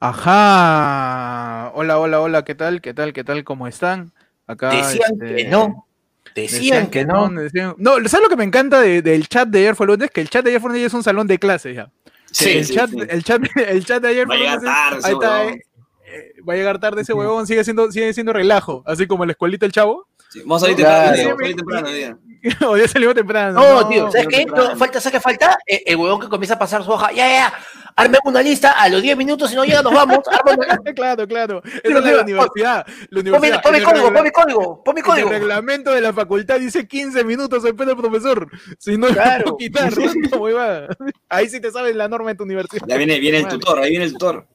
Ajá. Hola, hola, hola, ¿qué tal? ¿Qué tal? ¿Qué tal? ¿Cómo están? Acá. Decían este, que no. Decían, que, no. No, ¿sabes lo que me encanta del chat de ayer fue lunes? Que el chat de ayer fue es un salón de clases ya. Sí, el, chat, El, chat, el chat de ayer llegar tarde, ahí está, eh, eh, va a llegar tarde ese huevón, sigue siendo, sigue siendo relajo, así como en la escuelita el chavo. Vamos a salir temprano, vamos a salir temprano o ya salimos temprano. No, tío, ¿sabes qué? falta, ¿sabes qué falta? Eh, el, huevón que comienza a pasar su hoja. Ya, ya, ya. Arme una lista a los 10 minutos, si no llega, nos vamos. claro, claro. Esa es la universidad. La universidad. Pon mi código, pon mi código, pon mi código. El reglamento de la facultad dice 15 minutos después del profesor. Si no, claro. no quitar. Ahí sí te sabes la norma de tu universidad. Ya viene, viene el tutor, ahí viene el tutor.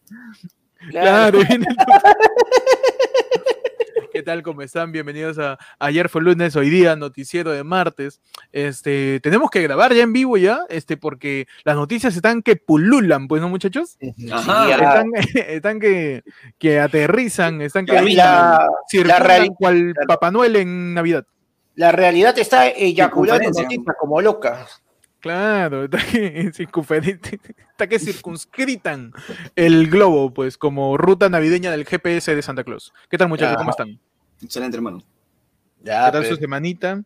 Claro, claro viene el tutor. ¿Qué tal? ¿Cómo están? Bienvenidos a Ayer fue lunes, hoy día, noticiero de martes. Este, tenemos que grabar ya en vivo ya, este, porque las noticias están que pululan, pues, ¿no, muchachos? Ajá. Están, que, que aterrizan, están que la, la cual Papá Noel en Navidad. La realidad está eyaculando noticias como loca. Claro, está que, está que circunscritan el globo, pues, como ruta navideña del GPS de Santa Claus. ¿Qué tal, muchachos? ¿Cómo están? Excelente, hermano. Ya, ¿Qué tal su semanita?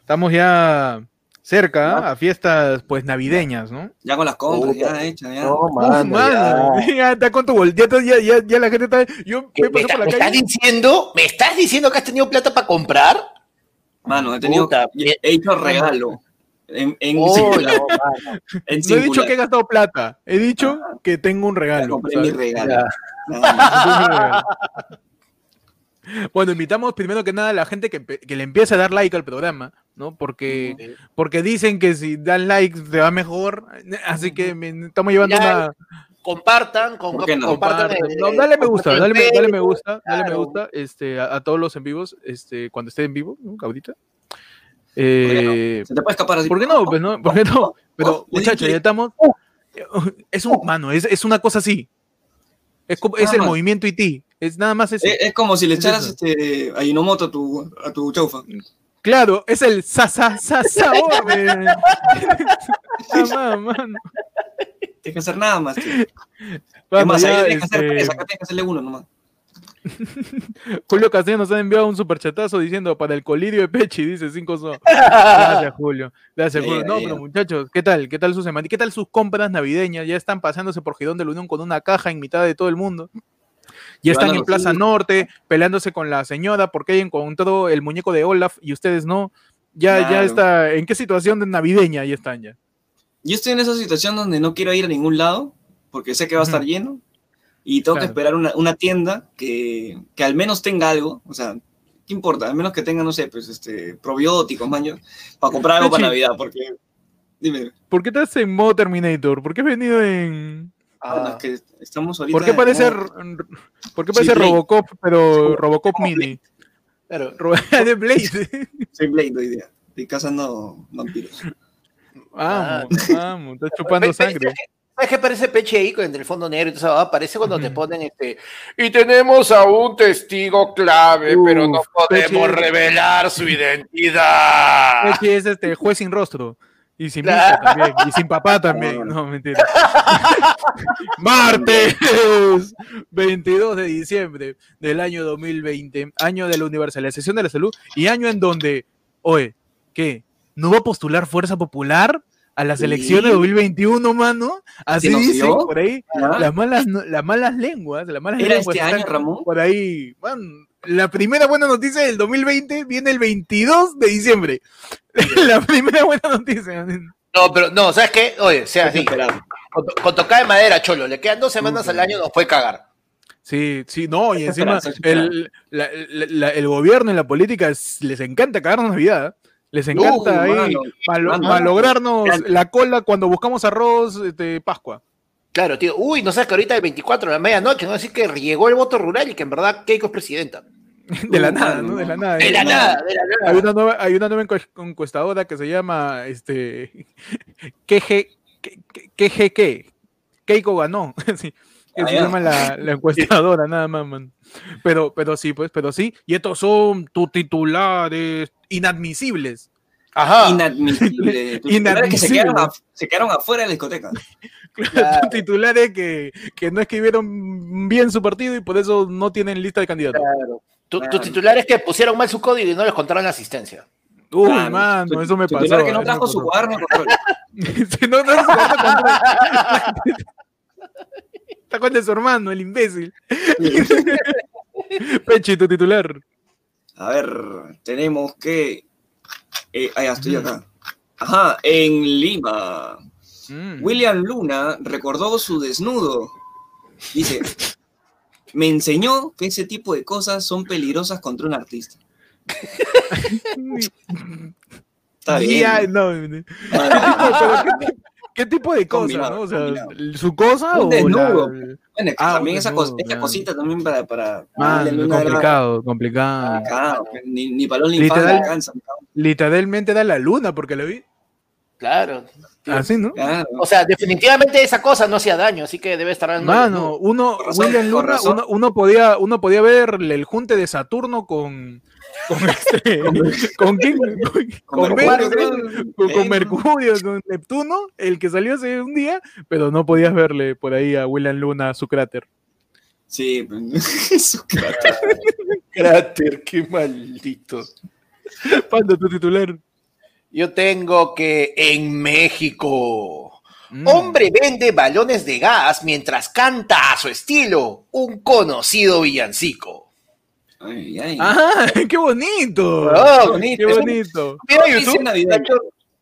Estamos ya cerca a fiestas, pues, navideñas, ¿no? Ya con las compras, ya hechas, ya. No, mano, ya. está con tu boleta, ya, ya, ya, la gente está... Yo me, me, por la ¿me estás diciendo, ¿Me estás diciendo que has tenido plata para comprar? Mano, he tenido... he hecho regalo. En, en, oh, no, he dicho que he gastado plata, he dicho que tengo un regalo. Mi regalo. bueno, invitamos primero que nada a la gente que, que, le empiece a dar like al programa, ¿no? Porque, porque dicen que si dan like te va mejor, así que estamos llevando una... Compartan, con, no? compartan. no, dale me gusta, dale, dale me gusta, dale me gusta este, a, todos los en vivos, este, cuando esté en vivo, ¿no? Ahorita. Eh, Se te puede escapar así. ¿Por qué no? Pues no, ¿por qué no? Pero, muchachos, ya estamos. Es un, mano, es, es una cosa así. Es, es el movimiento IT. Es nada más eso. Es, como si le echaras este, a Inomoto a tu, a tu chaufa. Claro, es el sa sa sa sabor. ah. Tienes que hacer nada más. Tío. Vamos, más, ya, ahí tienes que hacer acá tienes que hacerle uno nomás. Julio Castillo nos ha enviado un superchatazo diciendo para el colirio de Pechi, dice cinco so. Gracias, Julio. Gracias, Julio. No, pero muchachos, ¿qué tal? ¿Qué tal sus semanas? ¿Qué tal sus compras navideñas? Ya están pasándose por Gidón de la Unión con una caja en mitad de todo el mundo. Ya están en Plaza Norte peleándose con la señora porque ella encontró el muñeco de Olaf y ustedes no. Ya, ya está. ¿En qué situación de navideña ya están ya? Yo estoy en esa situación donde no quiero ir a ningún lado porque sé que va a estar lleno y tengo que esperar una, una tienda que, que, al menos tenga algo, o sea, ¿qué importa? Al menos que tenga, no sé, pues, este, probióticos, maño, para comprar algo para Navidad, porque, dime. ¿Por qué estás en modo Terminator? ¿Por qué has venido en...? Ah, que estamos ahorita... ¿Por qué parece, ¿por qué parece Robocop, pero Robocop Mini? Claro. de Blade. Soy Blade hoy día. Estoy cazando vampiros. Vamos, vamos, estás chupando sangre. ¿Sabes qué parece Peche ahí con el fondo negro y todo eso? Aparece cuando te ponen este. Y tenemos a un testigo clave, pero no podemos revelar su identidad. Peche es este juez sin rostro. Y sin también. Y sin papá también. No, mentira. Martes 22 de diciembre del año 2020. Año de la universalización de la salud. Y año en donde, oye, ¿qué? ¿No va a postular Fuerza Popular? A las elecciones de 2021, mano. Así dicen por ahí. Las malas, las malas lenguas, las malas ¿Era lenguas este año, Ramón? Por ahí. la primera buena noticia del 2020 viene el 22 de diciembre. la primera buena noticia. No, pero no, ¿sabes qué? Oye, sea así. Con, con tocar de madera, cholo, le quedan dos semanas al año, nos puede cagar. Sí, sí, no, y encima el, el, gobierno y la política les encanta cagarnos Navidad. Les encanta ahí malograrnos la cola cuando buscamos arroz de este, Pascua. Claro, tío. Uy, no sabes que ahorita es 24 de la medianoche, ¿no? Así que llegó el voto rural y que en verdad Keiko es presidenta. De la nada, ¿no? De la nada. De la nada, de la nada. Hay una nueva, hay una nueva encuestadora que se llama este KG, KGK. Keiko ganó. sí, que se llama la, la, encuestadora, nada más, man. Pero, pero sí, pues, pero sí. Y estos son tus titulares inadmisibles. Ajá. Inadmisible. Inadmisible. Que se quedaron, se quedaron, afuera de la discoteca. Claro. titulares que, que, no escribieron bien su partido y por eso no tienen lista de candidatos. Claro. Tu, Tus titulares que pusieron mal su código y no les contaron la asistencia. Uy, mano, eso me pasó. que no trajo su cuaderno si no trajo su cuaderno Está con de su hermano, el imbécil. Pechi, tu titular. A ver, tenemos que. Eh, ah, estoy acá. Ajá, en Lima. Mm. William Luna recordó su desnudo. Dice: Me enseñó que ese tipo de cosas son peligrosas contra un artista. Está bien. no, ¿Qué tipo de cosa, no? O sea, ¿su cosa o desnudo? La... Bueno, ah, también esa, cosita también para... para ah, complicado, complicado. Ah, ni, ni ni Literal, alcanza. Literalmente da la luna porque lo vi. Claro. Así, ¿no? O sea, definitivamente esa cosa no hacía daño, así que debe estar dando. Mano, uno, William Luna, uno, uno, podía, uno podía ver el junte de Saturno con, con este, con, quién, con, Mercurio, con, Neptuno, el que salió hace un día, pero no podías verle por ahí a William Luna su cráter. Sí, su cráter. cráter, qué maldito. Pando, tu titular. Yo tengo que en México. Mm. Hombre vende balones de gas mientras canta a su estilo un conocido villancico. Ay, ¡Ah! ¡Qué bonito! Oh, ¡Qué bonito!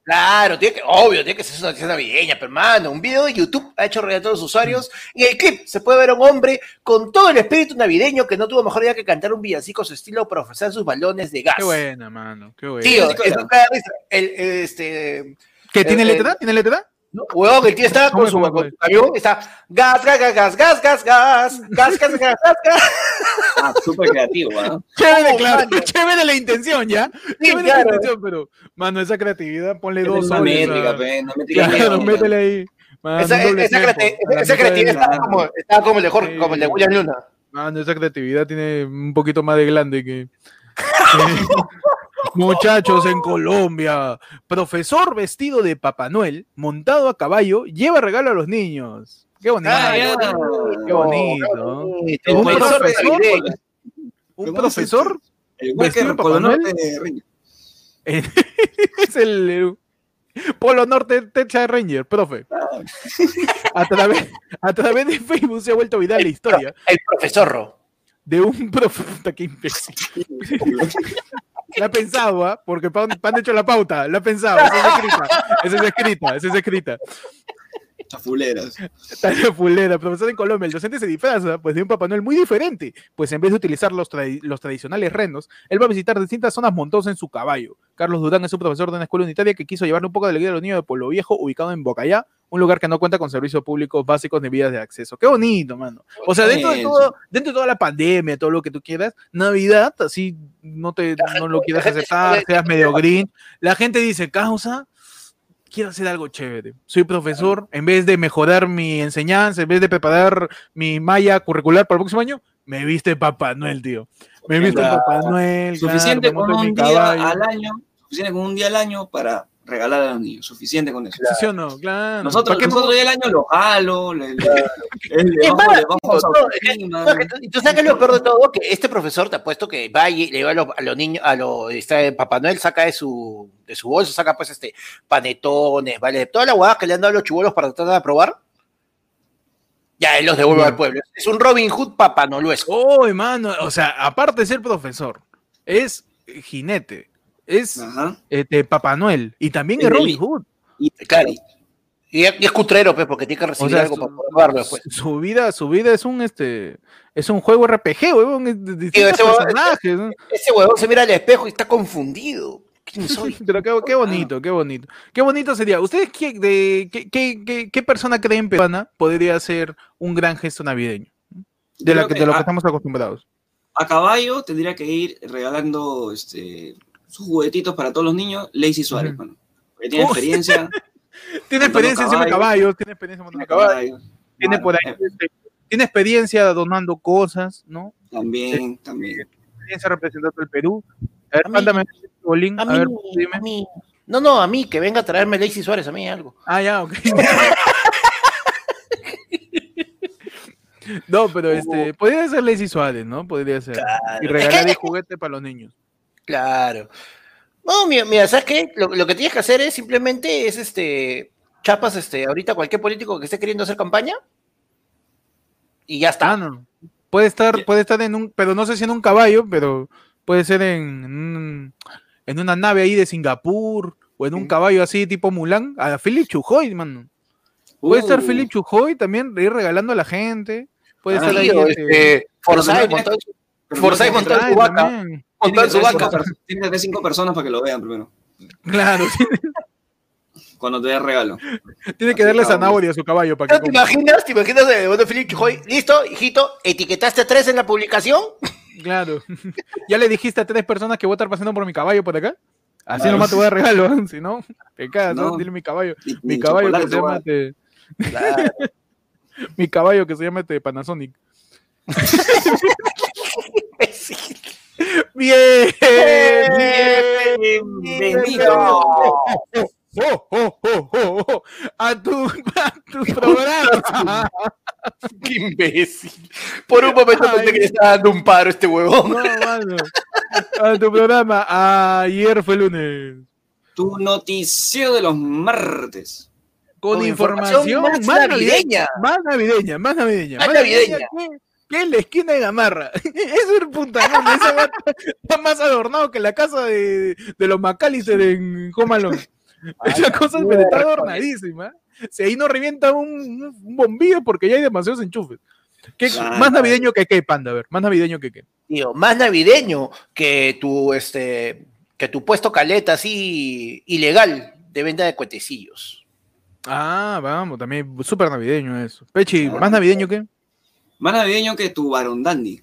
Claro, tiene que, obvio, tiene que ser una noticia navideña, pero hermano, un video de YouTube ha hecho reír a todos los usuarios y en el clip se puede ver a un hombre con todo el espíritu navideño que no tuvo mejor idea que cantar un villancico a su estilo para ofrecer sus balones de gas. Qué buena, mano, qué buena. Tío, el, este... ¿Qué tiene letra? ¿Tiene letra? Huevón, el tío está con su avión, está gas, gas, gas, gas, gas, gas, gas, gas, gas, gas, gas, Ah, súper creativo, ¿no? Chévere, claro, chévere la intención, ¿ya? Chévere la intención, pero, mano, esa creatividad, ponle dos. Métrica, pe, no Claro, métele ahí. esa, esa, creatividad está como, está como el de Jorge, como el de William Luna. Mano, esa creatividad tiene un poquito más de glande que... Muchachos en Colombia, profesor vestido de Papá Noel, montado a caballo, lleva regalo a los niños. Qué bonito. qué bonito. Un profesor, un profesor vestido de Papá Noel. es el Polo Norte Texas Ranger, profe. A través, a través de Facebook se ha vuelto viral la historia. El profesor de un profe. Qué imbécil. La ha pensado, ¿ah? Porque Pan, Pan hecho la pauta. La ha pensado. Esa es escrita. Esa es escrita. Esa es escrita. Chafuleras. Chafulera. Profesor en Colombia, el docente se disfraza pues, de un Papá Noel muy diferente, pues en vez de utilizar los, los tradicionales renos, él va a visitar distintas zonas montosas en su caballo. Carlos Durán es un profesor de una escuela unitaria que quiso llevarle un poco de alegría a los niños de Pueblo Viejo, ubicado en Bocayá, un lugar que no cuenta con servicios públicos básicos ni vías de acceso. Qué bonito, mano. O sea, dentro de todo, dentro de toda la pandemia, todo lo que tú quieras, Navidad, así no te no lo quieras aceptar, seas medio green, la gente dice, causa, quiero hacer algo chévere. Soy profesor, en vez de mejorar mi enseñanza, en vez de preparar mi malla curricular para el próximo año, me viste Papá Noel, tío. Me viste Papá Noel. Suficiente con un día al año, suficiente con un día al año para regalar a los niños, suficiente con eso. ¿Sí o no? Claro. Nosotros, nosotros ya el año lo jalo, le, le, Y tú sabes que lo peor de todo, que este profesor te ha puesto que va y le va a los, niños, a los, está, Papá Noel saca de su, de su bolso, saca pues este, panetones, ¿vale? Toda la guada que le han dado a los chibolos para tratar de probar. Ya, él los devuelve al pueblo. Es un Robin Hood Papá Noeluesco. Oh, hermano, o sea, aparte de ser profesor, es jinete es este, Papá Noel y también es Robin Hood. Y, claro, y, es cutrero, pues, porque tiene que recibir algo para poder después. Su vida, su vida es un este es un juego RPG, huevón, ese, huevón, ese huevón se mira al espejo y está confundido. ¿Quién soy? Pero qué, bonito, qué bonito. Qué bonito sería. ¿Ustedes qué, de, qué, qué, qué persona creen peruana podría ser un gran gesto navideño? De, la, de lo que estamos acostumbrados. A caballo tendría que ir regalando este sus juguetitos para todos los niños, Lazy Suárez, bueno, tiene experiencia. tiene experiencia encima de caballos, tiene experiencia montando caballos. Tiene por ahí, este, tiene experiencia donando cosas, ¿no? También, también. Experiencia representando el Perú. A ver, mándame Bolín, a, ver, dime. No, no, a mí, que venga a traerme Lacey Suárez, a mí algo. Ah, ya, ok. no, pero este, podría ser Lazy Suárez, ¿no? Podría ser. Claro. Y regalar el juguete para los niños. Claro. No, mira, mira ¿sabes qué? Lo, lo que tienes que hacer es simplemente es este. Chapas, este, ahorita cualquier político que esté queriendo hacer campaña. Y ya está. Ah, no. Puede estar, puede estar en un, pero no sé si en un caballo, pero puede ser en, en una nave ahí de Singapur o en un caballo así tipo Mulan, a Philip Chujoy, mano. Puede estar Uh, Philip Chujoy también, ir regalando a la gente. Puede Ah, estar ahí. Este, este, Forsyth Forsyth trae su vaca. también. Montó en su Tiene que vaca. cinco personas para que lo vean primero. Claro, Cuando te dé regalo. tiene que darle zanahoria a su caballo para ¿No que ¿Te coma. imaginas? ¿Te imaginas? eh, Bueno, Felipe Chujoy, listo, hijito, etiquetaste tres en la publicación. Claro. ¿Ya le dijiste a tres personas que voy a estar pasando por mi caballo por acá? Así Claro. nomás te voy a dar regalo, si no, te cagas, ¿no? No. Dile mi caballo. Ni- Mi caballo que se te llama dar. este, Claro. mi caballo que se llama este Panasonic. Bien, Bienvenido. Oh, oh, oh, oh, oh, a tu, a tu programa. Qué imbécil. Por un momento Ay. pensé que le estaba dando un paro este huevón. No, mano. A tu programa. Ayer fue lunes. Tu noticiero de los martes. Con, Con información, información más más navideña. Más navideña, más navideña. Más navideña. que- Que en la esquina de Gamarra. Eso es puta madre, ese está más adornado que la casa de, de los McAllister en Home Alone. Esa cosa pero está adornadísima. Si ahí no revienta un, un bombillo porque ya hay demasiados enchufes. ¿Qué, Claro. Más navideño que qué, panda, a ver. Más navideño que qué. Tío, más navideño que tu, este, que tu puesto caleta así ilegal de venta de cuetecillos. Ah, vamos, también súper navideño eso. Pechi, ¿más navideño que? Más navideño que tu Baron Dandy.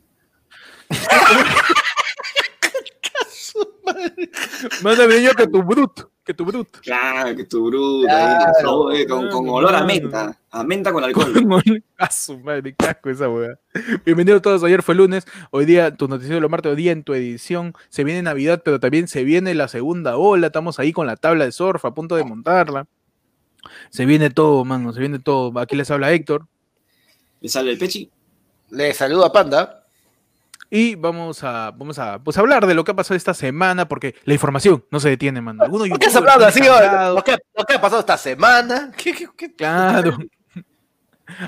Más navideño que tu brut. Que tu brut. Claro, que tu bruto. Claro. ahí, con, con olor a menta. A menta con alcohol. A su madre, qué asco esa weá. Bienvenidos todos, ayer fue lunes, hoy día tu noticiero de los martes, hoy día en tu edición se viene Navidad, pero también se viene la segunda ola, estamos ahí con la tabla de surf a punto de montarla. Se viene todo, mano, se viene todo. Aquí les habla Héctor Le sale el pechi. Le saludo a Panda. y vamos a, vamos a pues, hablar de lo que ha pasado esta semana, porque la información no se detiene, mano. ¿Por qué has hablado así? ¿Lo que, lo que ha pasado esta semana? ¿Qué, qué, qué? Claro.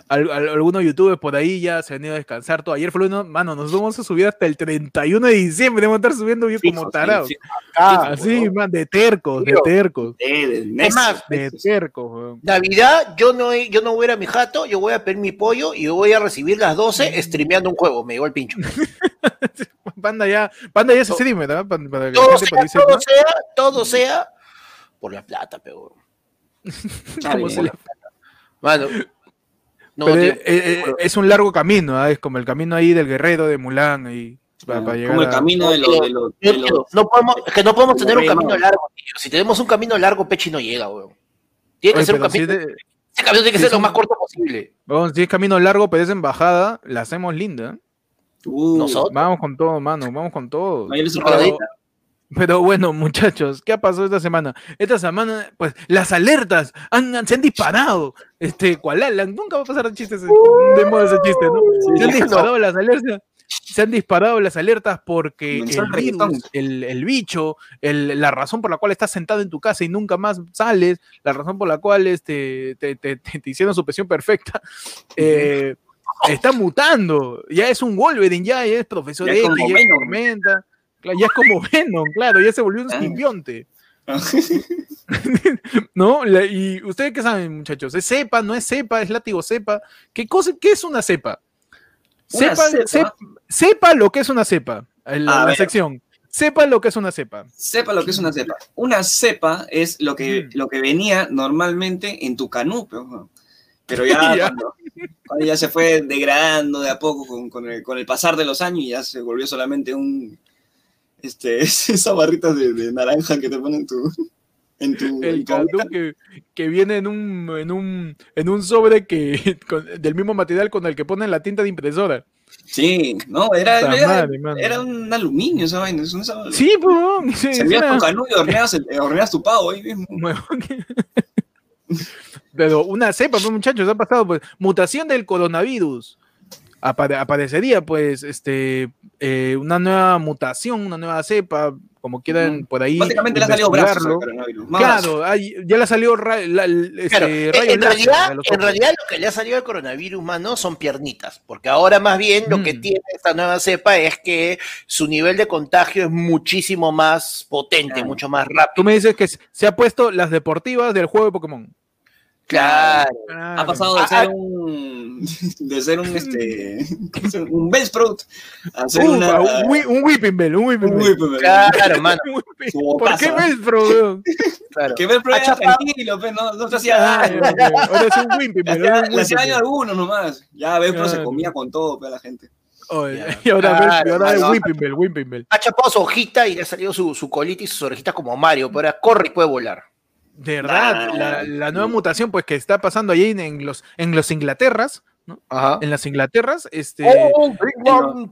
Al- al- algunos youtubers por ahí ya se han ido a descansar todo. Ayer fue lunes, mano, nos vamos a subir hasta el 31 de diciembre. Vamos a estar subiendo bien como tarados. Así, man, de tercos, de tercos, Eh, mes. más, de tercos. Navidad, yo no, yo no voy a ir a mi jato, yo voy a pedir mi pollo y yo voy a recibir las 12 streameando un juego. Me llegó el pincho. Panda ya, Panda ya es streamer, ¿verdad? Para, Todo sea, todo sea, todo sea por la plata, se le- Mano. No, Pero, tío, eh, eh, es un largo camino, ¿ah? es como el camino ahí del guerrero de Mulan ahí, para, para llegar Como el a- camino de los. De los, tío, de los- tío, no podemos, es que no podemos tener un camino largo, tío. Si tenemos un camino largo, Pechi no llega, weón. Tiene que Oye, ser un si camino. es de- Ese camino tiene que si ser lo un- más corto posible. weón, si es camino largo, pero es embajada, la hacemos linda. ¿eh? Uh, Nosotros. Vamos con todo, mano, vamos con todo. Pero- bueno, muchachos, ¿qué ha pasado esta semana? Esta semana, pues, las alertas han, han- se han disparado. Este, ¿cuál Alan? Nunca va a pasar chistes de moda ese chiste, ¿no? Se han disparado las alertas. Se han disparado las alertas porque el virus, el, el bicho, el- la razón por la cual estás sentado en tu casa y nunca más sales, la razón por la cual este, te, te- te- te hicieron su presión perfecta, eh, está mutando. Ya es un Wolverine, ya, es profesor Ya es X, como ya es Venom. tormenta. Ya es como Venom, claro, ya se volvió un Ah. simbionte. ¿No? Y ustedes qué saben, muchachos, ¿es cepa, no es cepa, es látigo cepa? ¿Qué cosa, qué es una cepa? Una Sepa, cepa. sep- sepa lo que es una cepa, la, sección. Sepa lo que es una cepa. Sepa lo que es una cepa. Una cepa es lo que, Mm. lo que venía normalmente en tu canú, pero, pero ya, Ya. Cuando, cuando ya se fue degradando de a poco con, con el, con el pasar de los años y ya se volvió solamente un este esas barritas de, de naranja que te ponen tu en tu El que, que viene en un, en un, en un sobre que, con- del mismo material con el que ponen la tinta de impresora. Sí, no, era, era, madre, mano. era un aluminio esa vaina. Es una, Sí, pues. Sí, Servías era- tu canudo y horneas, el- horneas tu pavo ahí mismo. Pero una cepa, pues, muchachos, ha pasado, pues, mutación del coronavirus. Apare- aparecería, pues, este, eh, una nueva mutación, una nueva cepa, como quieran por ahí. Básicamente le ha salido brazos. Claro, ya le ha salido ra- la- el- este, Claro, en, rayo en láser realidad, en realidad lo que le ha salido al coronavirus, mano, son piernitas, porque ahora más bien lo que Mm. tiene esta nueva cepa es que su nivel de contagio es muchísimo más potente, Claro. mucho más rápido. Tú me dices que se ha puesto las deportivas del juego de Pokémon. Claro. Ha pasado de Ah, ser ah. un. de ser un este. ¿cómo se un Bellsprout a ser una. un, un Whipping Bell, un Whipping un Bell. Whippet, Claro, mano, Un Whipping- Su ¿Por qué. Velcro, weón? claro. Que Bellsprout Ha era tranquilo, pe, no, no se hacía daño. Ahora es un Whipping Bell. es le hacía Whipping daño a Bell. algunos nomás. Ya Bellsprout se Claro. comía con todo, pe, a la gente. Oye, Ya. Y ahora, Claro, Velcro, ahora es mano. Whipping Bell, Whipping Bell. Ha chapado su hojita y le ha salido su, su colita y sus orejitas como Mario, pero ahora corre y puede volar. De verdad, Nah. la, la nueva mutación pues que está pasando ahí en, en los en los Inglaterras, ¿no? Ajá. En las Inglaterras, este, Oh, One.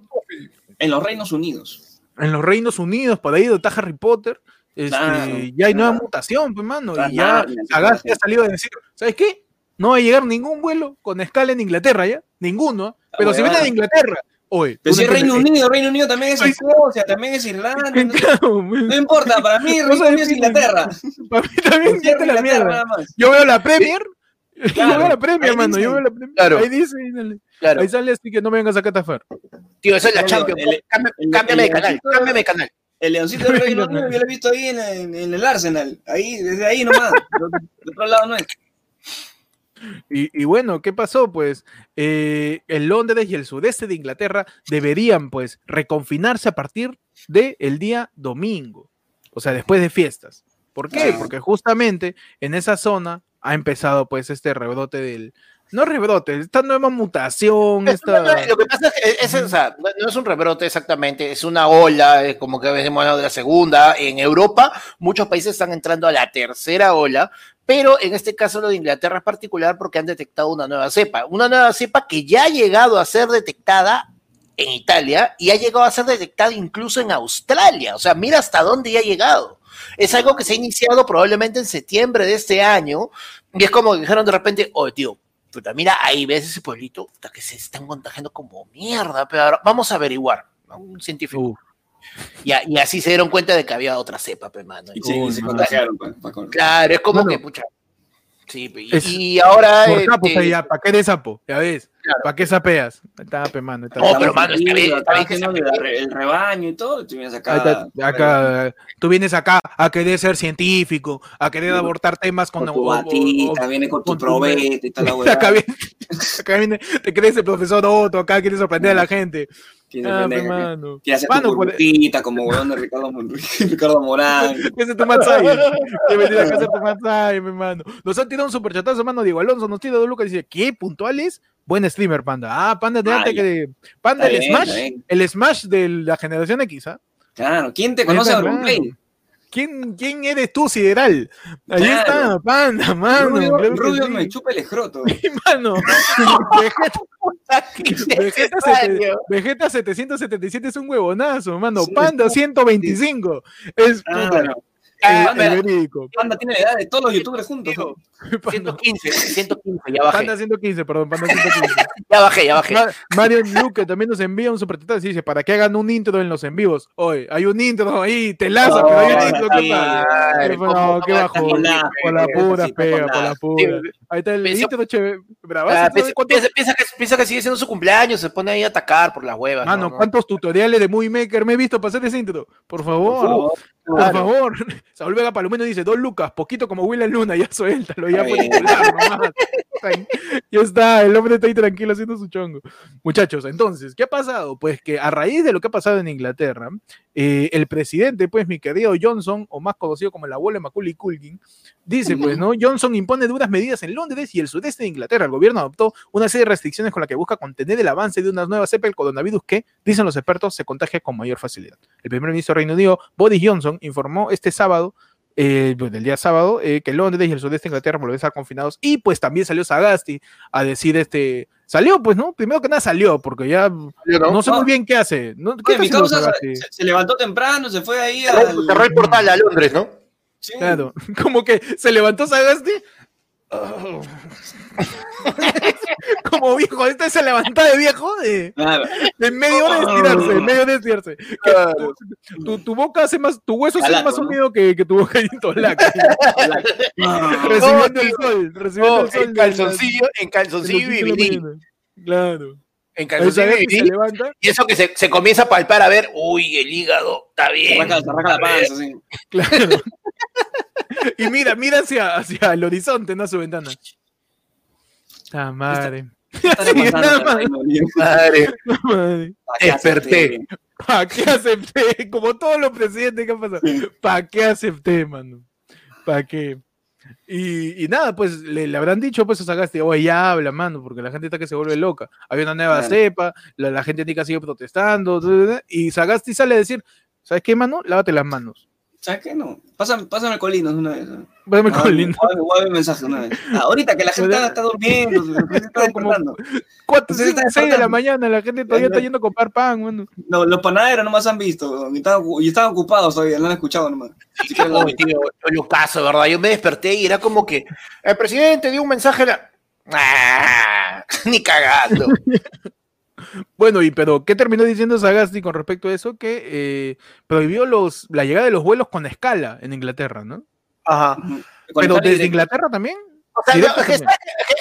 En los Reinos Unidos. en los Reinos Unidos, por ahí donde está Harry Potter, este, Claro, ya hay nueva mutación, pues mano, Ah, y ya ha salido a decir, ¿sabes qué? No va a llegar ningún vuelo con escala en Inglaterra, ¿ya? Ninguno, ¿eh? pero si huevada. viene de Inglaterra, oye, Pero si es Reino Unido, Reino Unido también es Escocia, también es Irlanda. No, no importa, para mí No Reino Unido es. Inglaterra. para mí también vete la Inglaterra mierda. Yo veo la Premier, yo Claro, veo la Premier, ahí mano, dice. yo veo la Premier, Claro. ahí dice, ahí sale. Claro. Ahí sale así que no me vengas a catafar. Tío, esa es la No, Champions. el- Cámbiame, el- cámbiame de el- canal, cámbiame de canal. El leoncito del Reino Unido yo lo he visto ahí en, en- en el Arsenal. Ahí, desde ahí nomás. De otro lado no es. Y, y bueno, ¿qué pasó? Pues eh, el Londres y el sudeste de Inglaterra deberían pues reconfinarse a partir del día domingo, o sea, después de fiestas. ¿Por qué? Porque justamente en esa zona ha empezado pues este rebrote del... No rebrote, esta nueva mutación, esta... Lo que pasa es que es- es- o sea, no es un rebrote exactamente, es una ola, es como que hemos hablado de la segunda. En Europa, muchos países están entrando a la tercera ola, pero en este caso lo de Inglaterra es particular porque han detectado una nueva cepa. Una nueva cepa que ya ha llegado a ser detectada en Italia y ha llegado a ser detectada incluso en Australia. O sea, mira hasta dónde ya ha llegado. Es algo que se ha iniciado probablemente en septiembre de este año y es como que dijeron de repente, oye, tío, puta, mira, ahí ves ese pueblito puta, que se están contagiando como mierda, pero ahora vamos a averiguar. ¿no? Un científico. Y, a- y así se dieron cuenta de que había otra cepa, pe, mano. Y Y- se, Uy, se mano. contagiaron. pa- pa- con- claro, es como Bueno. que, pucha. Sí, y, Es- y ahora. por sapo, este, ya, ¿para qué de sapo? Ya ves, Claro. ¿para qué sapeas? Está, pe, mano, está- No, pero, mano, está bien, está que haciendo el rebaño y todo. tú vienes acá. Acá, tú vienes acá a querer ser científico, a querer Con- abortar temas con, con tu batita, viene con tu con tu- probete y tal la acá, viene, acá viene, te crees el profesor Otto, acá quieres sorprender a la gente. Ah, que- mano. Quiere hacer Mano, tu por- burbujita como huevón de Ricardo, Ricardo Morán. Ese es tu Science. He venido acá a hacer tu Science, mi mano. Nos han tirado un superchatazo, mano. Diego Alonso nos tira dos lucas y dice, ¿qué? ¿Puntuales? Buen streamer, Panda. Ah, Panda, Ah, que. Panda, el bien, Smash, el Smash de la generación X, ¿ah? Claro, ¿quién te conoce a. Auronplay? ¿Quién, ¿Quién eres tú, Sideral? Ahí Claro. está, Panda, mano. Rubio, me chupa el escroto. Mano, Vegeta, Vegeta, sete- Necesario. Vegeta 777 es un huevonazo, mano. Sí, Panda es- 125 es Claro. El- Ah, el, verídico. Panda tiene la edad de todos los youtubers juntos. ¿no? Panda, 115, 115, ya bajé. Panda 115, perdón, Panda 115. Ya bajé, ya bajé. Ma- Mario Luque también nos envía un super y dice, para que hagan un intro en los en vivos. Oye, hay un intro ahí, te laza, pero hay un intro. ¿qué ¿cómo- no, qué bajo. la- Por la pura pega, por la- pura. Ahí está el intro chévere. Ah, piensa, ¿cuántos- piensa- piensa que, piensa que sigue siendo su cumpleaños, se pone ahí a atacar por las huevas. Mano, ¿no? ¿no? ¿cuántos tutoriales de Movie Maker me he visto pasar ese intro? Por favor. Por favor. Por favor. Saúl Vega Palomino dice, dos lucas, poquito como William Luna, ya suéltalo, ya bien. titular nomás. Ya está, el hombre está ahí tranquilo haciendo su chongo. Muchachos, entonces, ¿qué ha pasado? Pues que a raíz de lo que ha pasado en Inglaterra, eh, el presidente, pues mi querido Johnson, o más conocido como el abuelo Macaulay Culkin, dice, pues, ¿no? Johnson impone duras medidas en Londres y el sudeste de Inglaterra. El gobierno adoptó una serie de restricciones con la que busca contener el avance de una nueva cepa del coronavirus que, dicen los expertos, se contagia con mayor facilidad. El primer ministro del Reino Unido, Boris Johnson, informó este sábado eh, pues, el día sábado, eh, que Londres y el sudeste de Inglaterra volvieron a estar confinados. Y pues también salió Sagasti a decir este. Salió, pues, ¿no? Primero que nada salió, porque ya no, ¿no? sé muy No. bien qué hace. ¿no? ¿Qué Oye, mi causa se, se levantó temprano, se fue ahí Cerró al... cerró el portal a Londres, ¿no? Sí. Claro, como que se levantó Sagasti. como viejo, este se levantó de viejo de, Claro. de media hora de estirarse, de media hora de estirarse. Que tu, tu- tu boca hace más, tu hueso hace más ¿no? sonido que, que tu boca y tolaca. recibiendo el sol, recibiendo No, el sol. en calzoncillo, en calzoncillo y vivirín. Claro. En calzoncillo y se levanta. Y eso que se, se comienza a palpar a ver, uy, el hígado, está Se bien. arranca, se arranca la panza, sí. Claro. y mira, mira hacia, hacia el horizonte, no a su ventana. Ah, madre. ¿Qué estará Sí, nada? Madre, madre. desperté. ¿Para qué acepté? Como todos los presidentes que han pasado. ¿Para qué acepté, mano? ¿Para qué? Y, y nada, pues le, le habrán dicho pues a Sagasti, oye, ya habla, mano, porque la gente está que se vuelve loca. Hay una nueva Claro. cepa, la, la gente tica sigue protestando, y Sagasti sale a decir, ¿sabes qué, mano? Lávate las manos. ¿Sabes qué? No. Pásame, pásame colinos una vez. ¿no? Pásame Ah, guárdame un mensaje una vez. Ah, ahorita que la gente está, está durmiendo, se está despertando. De la mañana, la gente todavía está yendo a comprar pan, mano. No, los panaderos nomás han visto, y estaban, y estaban ocupados todavía, no han escuchado nomás. Tío, yo caso, ¿verdad? Yo me desperté y era como que el presidente dio un mensaje a la... Ah, ni cagando. Bueno, y pero, ¿qué terminó diciendo Sagasti con respecto a eso? Que eh, prohibió los, la llegada de los vuelos con escala en Inglaterra, ¿no? Ajá. Pero desde. Inglaterra también. O sea, no, es que también. está-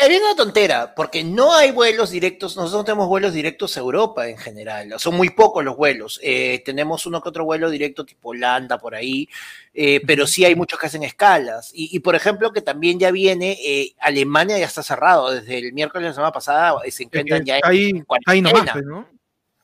es una tontera, porque no hay vuelos directos, nosotros no tenemos vuelos directos a Europa en general, son muy pocos los vuelos, Eh, tenemos uno que otro vuelo directo tipo Holanda por ahí, eh, pero sí hay muchos que hacen escalas, y, y, por ejemplo que también ya viene, eh, Alemania ya está cerrado, desde el miércoles de la semana pasada se encuentran ya en ahí, ahí cuarentena. nomás, pues, ¿no?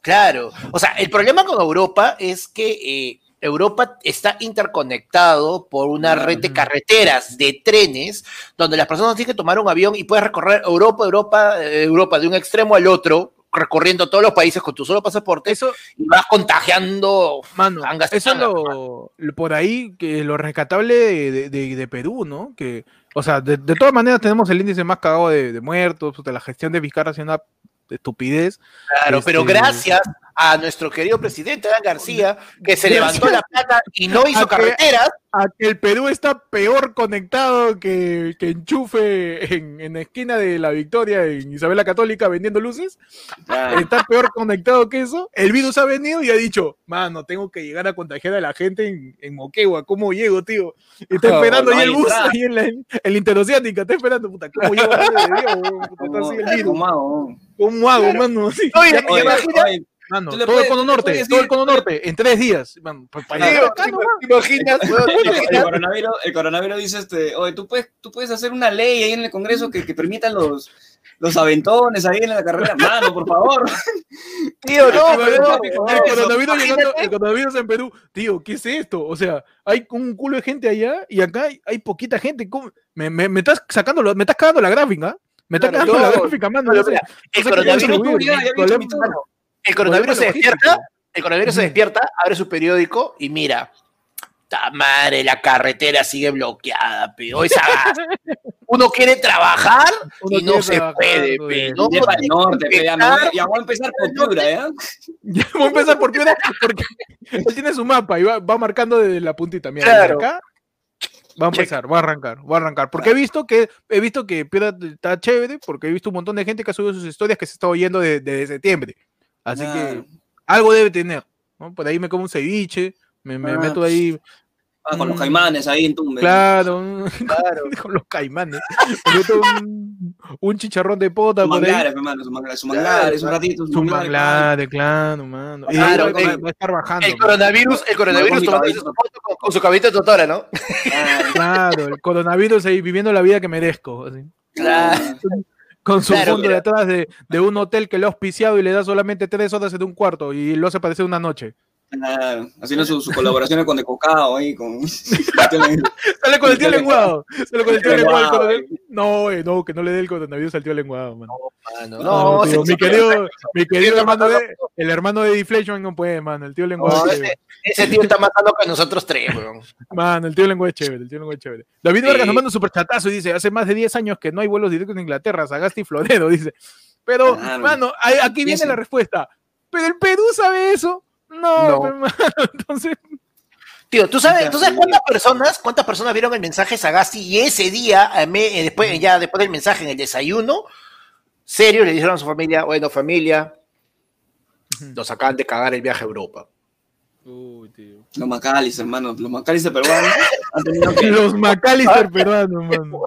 Claro, o sea, el problema con Europa es que Europa está interconectado por una red de carreteras, de trenes, donde las personas tienen que tomar un avión y puedes recorrer Europa, Europa, eh, Europa de un extremo al otro, recorriendo todos los países con tu solo pasaporte Eso, y vas contagiando. mano, eso lo, lo- por ahí, que lo rescatable de, de- de- de Perú, ¿no? Que, o sea, de, de todas maneras tenemos el índice más cagado de, de muertos, puta, la gestión de Vizcarra ha sido una estupidez. Claro, pero Este- gracias a nuestro querido presidente Dan García, que se levantó la plata y no hizo A que- carreteras, a que el Perú está peor conectado que, que enchufe en, en la esquina de la Victoria en Isabel la Católica vendiendo luces. Claro. Está peor conectado que eso. El virus ha venido y ha dicho, mano, tengo que llegar a contagiar a la gente en, en Moquegua. ¿Cómo llego, tío? Y está No, esperando no ahí el bus, ahí en la, en la interoceánica. Está esperando, puta, ¿cómo llego? El hago. ¿Cómo hago, mano? Así. Oye, oye, Mano, todo el puedes- cono tú le norte, puedes todo el decir- cono norte, en tres días. Mano, pa- para Tío, llegar acá, ¿te nomás. imaginas, El, el coronavirus, el coronavirus dice, este, oye, tú puedes, tú puedes hacer una ley ahí en el Congreso que, que permita los, los aventones ahí en la carrera. Mano, por favor. Tío, no, El pero coronavirus- no, el no, coronavirus llegando- el coronavirus en Perú. Tío, ¿qué es esto? O sea, hay un culo de gente allá y acá hay, hay poquita gente. ¿Cómo? Me, me, me estás sacando, lo- me estás cagando la gráfica. Me estás Claro, cagando la no, gráfica, mano. pero no sé- mira, no el coronavirus el coronavirus se despierta, el coronavirus se despierta, abre su periódico y mira, ta madre, la carretera sigue bloqueada, pero esa uno quiere trabajar Uno y no se trabajar, puede, pe, eh. no, De para el norte, pe, ya, voy- ya voy a empezar por Piura, ¿ya? Ya voy a empezar por piedra porque él tiene su mapa y va, va marcando desde la puntita. Mira, Claro. acá va a empezar, va a arrancar, va a arrancar. Porque he visto que he visto que Piedra está chévere, porque he visto un montón de gente que ha subido sus historias que se está oyendo de- desde septiembre. Así que algo debe tener. ¿no? Por ahí me como un ceviche, me, me Ah. meto ahí, Ah, con los caimanes ahí en Tumbe. claro, Claro. con los caimanes. Me meto un, un chicharrón de pota ahí. manglares, hermano, sus manglares, manglares, un ratito, sus Su manglares. claro, mano. Claro, va, va a estar bajando. El coronavirus, el coronavirus cabello. su foto con, con su cabellito de totora, ¿no? Claro, el coronavirus ahí viviendo la vida que merezco. así. Claro. Con su Claro, fondo mira. detrás de, de un hotel que lo ha auspiciado y le da solamente tres horas en un cuarto y lo hace parecer una noche. Claro, haciendo sus su colaboraciones con De Cocao ahí, con... Sale con el tío lenguado. Sale con el tío lenguado. No, eh, no, que no le dé el coronavirus al tío lenguado, mano. Mano, No, no, tío, ese- mi querido, mi querido hermano de, el hermano de Deflation no puede, mano. El tío lenguado no, es chévere. ese, ese tío está más loco que nosotros tres, weón. Mano, el tío lenguado es chévere, el tío lenguado es chévere. David Sí. Vargas nos manda un superchatazo y dice, hace más de 10 años que no hay vuelos directos en Inglaterra, Sagasti y Floredo, dice. Pero, Claro. mano, aquí viene la respuesta. ¿Pero el Perú sabe eso? No, No. entonces... Tío, ¿tú sabes, ¿tú sabes cuántas personas, cuántas personas vieron el mensaje Sagasti y ese día, eh, me- eh, después, ya después del mensaje en el desayuno, serio, le dijeron a su familia, bueno, familia, nos acaban de cagar el viaje a Europa. Uy, tío. Los Macalis, hermano, los Macalis peruanos. Los McAllister peruanos, mano.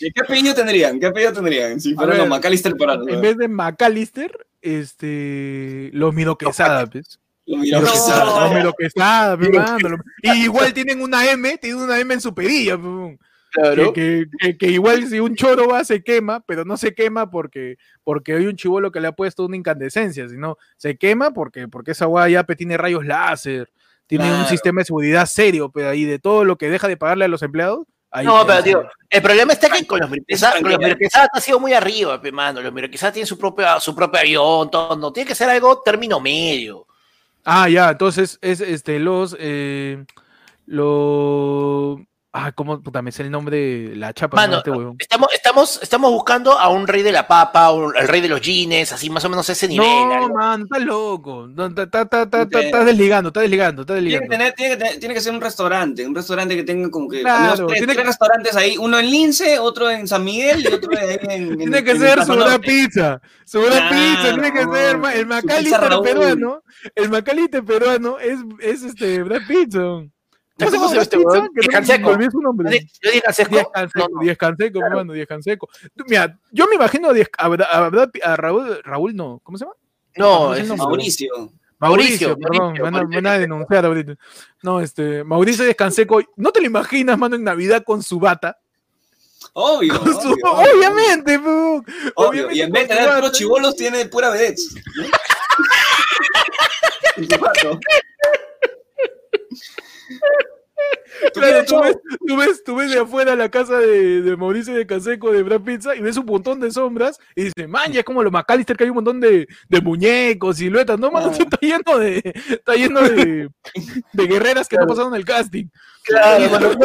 ¿Y ¿Qué apellido tendrían? ¿Qué apellido tendrían si fueran ver, los Macalister peruanos? En vez de McAllister, este, los Miro Quesada, pues. Los Miro Miro Quesada, Miro Quesada, mano, lo- Y igual tienen una M, tienen una M en su perilla, pues. Claro. que, que- que- que igual si un choro va se quema, pero no se quema porque, porque hay un chivolo que le ha puesto una incandescencia, sino se quema porque, porque esa guay ya pe, tiene rayos láser, tiene un sistema de seguridad serio, pero ahí de todo lo que deja de pagarle a los empleados. ahí No, pero tío, el problema está que con los. Miroquesadas ha sido muy arriba, pe, mano. Los Miroquesadas tienen su propio, su propio avión, todo, no, tiene que ser algo término medio. Ah, ya, entonces es este los eh, los ah, cómo puta me sé el nombre de la chapa Mano, este huevón. Estamos, estamos, estamos buscando a un rey de la papa, un- el rey de los jeans, así más o menos ese nivel. No, algo. man, estás loco. Estás desligando, estás desligando, estás Tiene que, desligando. tener, tiene, que tener- tiene que ser un restaurante, un restaurante que tenga como que Claro, tres, tiene tres que- restaurantes ahí, uno en Lince, otro en San Miguel y otro ahí en, en- Tiene que en ser su Norte. pizza. Su Claro, pizza, tiene que ser el Raúl. peruano. El Macalister peruano es, es este Brad Pitt. ¿no? ¿Cómo se llama Brad este me Canseco. olvidé su nombre. ¿Yo dije Canseco. Diez Canseco, hermano, Diez Canseco. Mira, yo me imagino a, Diez- a, Bra- a Brad Pitt- a Raúl, Raúl no, ¿cómo se llama? No, es-. Mauricio. Mauricio, Mauricio, perdón, Mauricio, me van a- denunciar ahorita. No, este, Mauricio Descanseco, ¿no te lo imaginas, mano, en Navidad con su bata? Obvio, Con su- obvio, obvio. obviamente, Obvio, obviamente Y en vez de tener puros chivolos, tiene pura vedettes. ¿no? Y su pato. ¿Tú Claro, tú ves, tú, ves, tú ves de afuera la casa de, de Mauricio de Canseco de Brad Pizza y ves un montón de sombras y dices, man, ya es como los McAllister que hay un montón de, de muñecos, siluetas. No, mano, Ah. está lleno de, está lleno de, de guerreras que no pasaron el casting. Claro,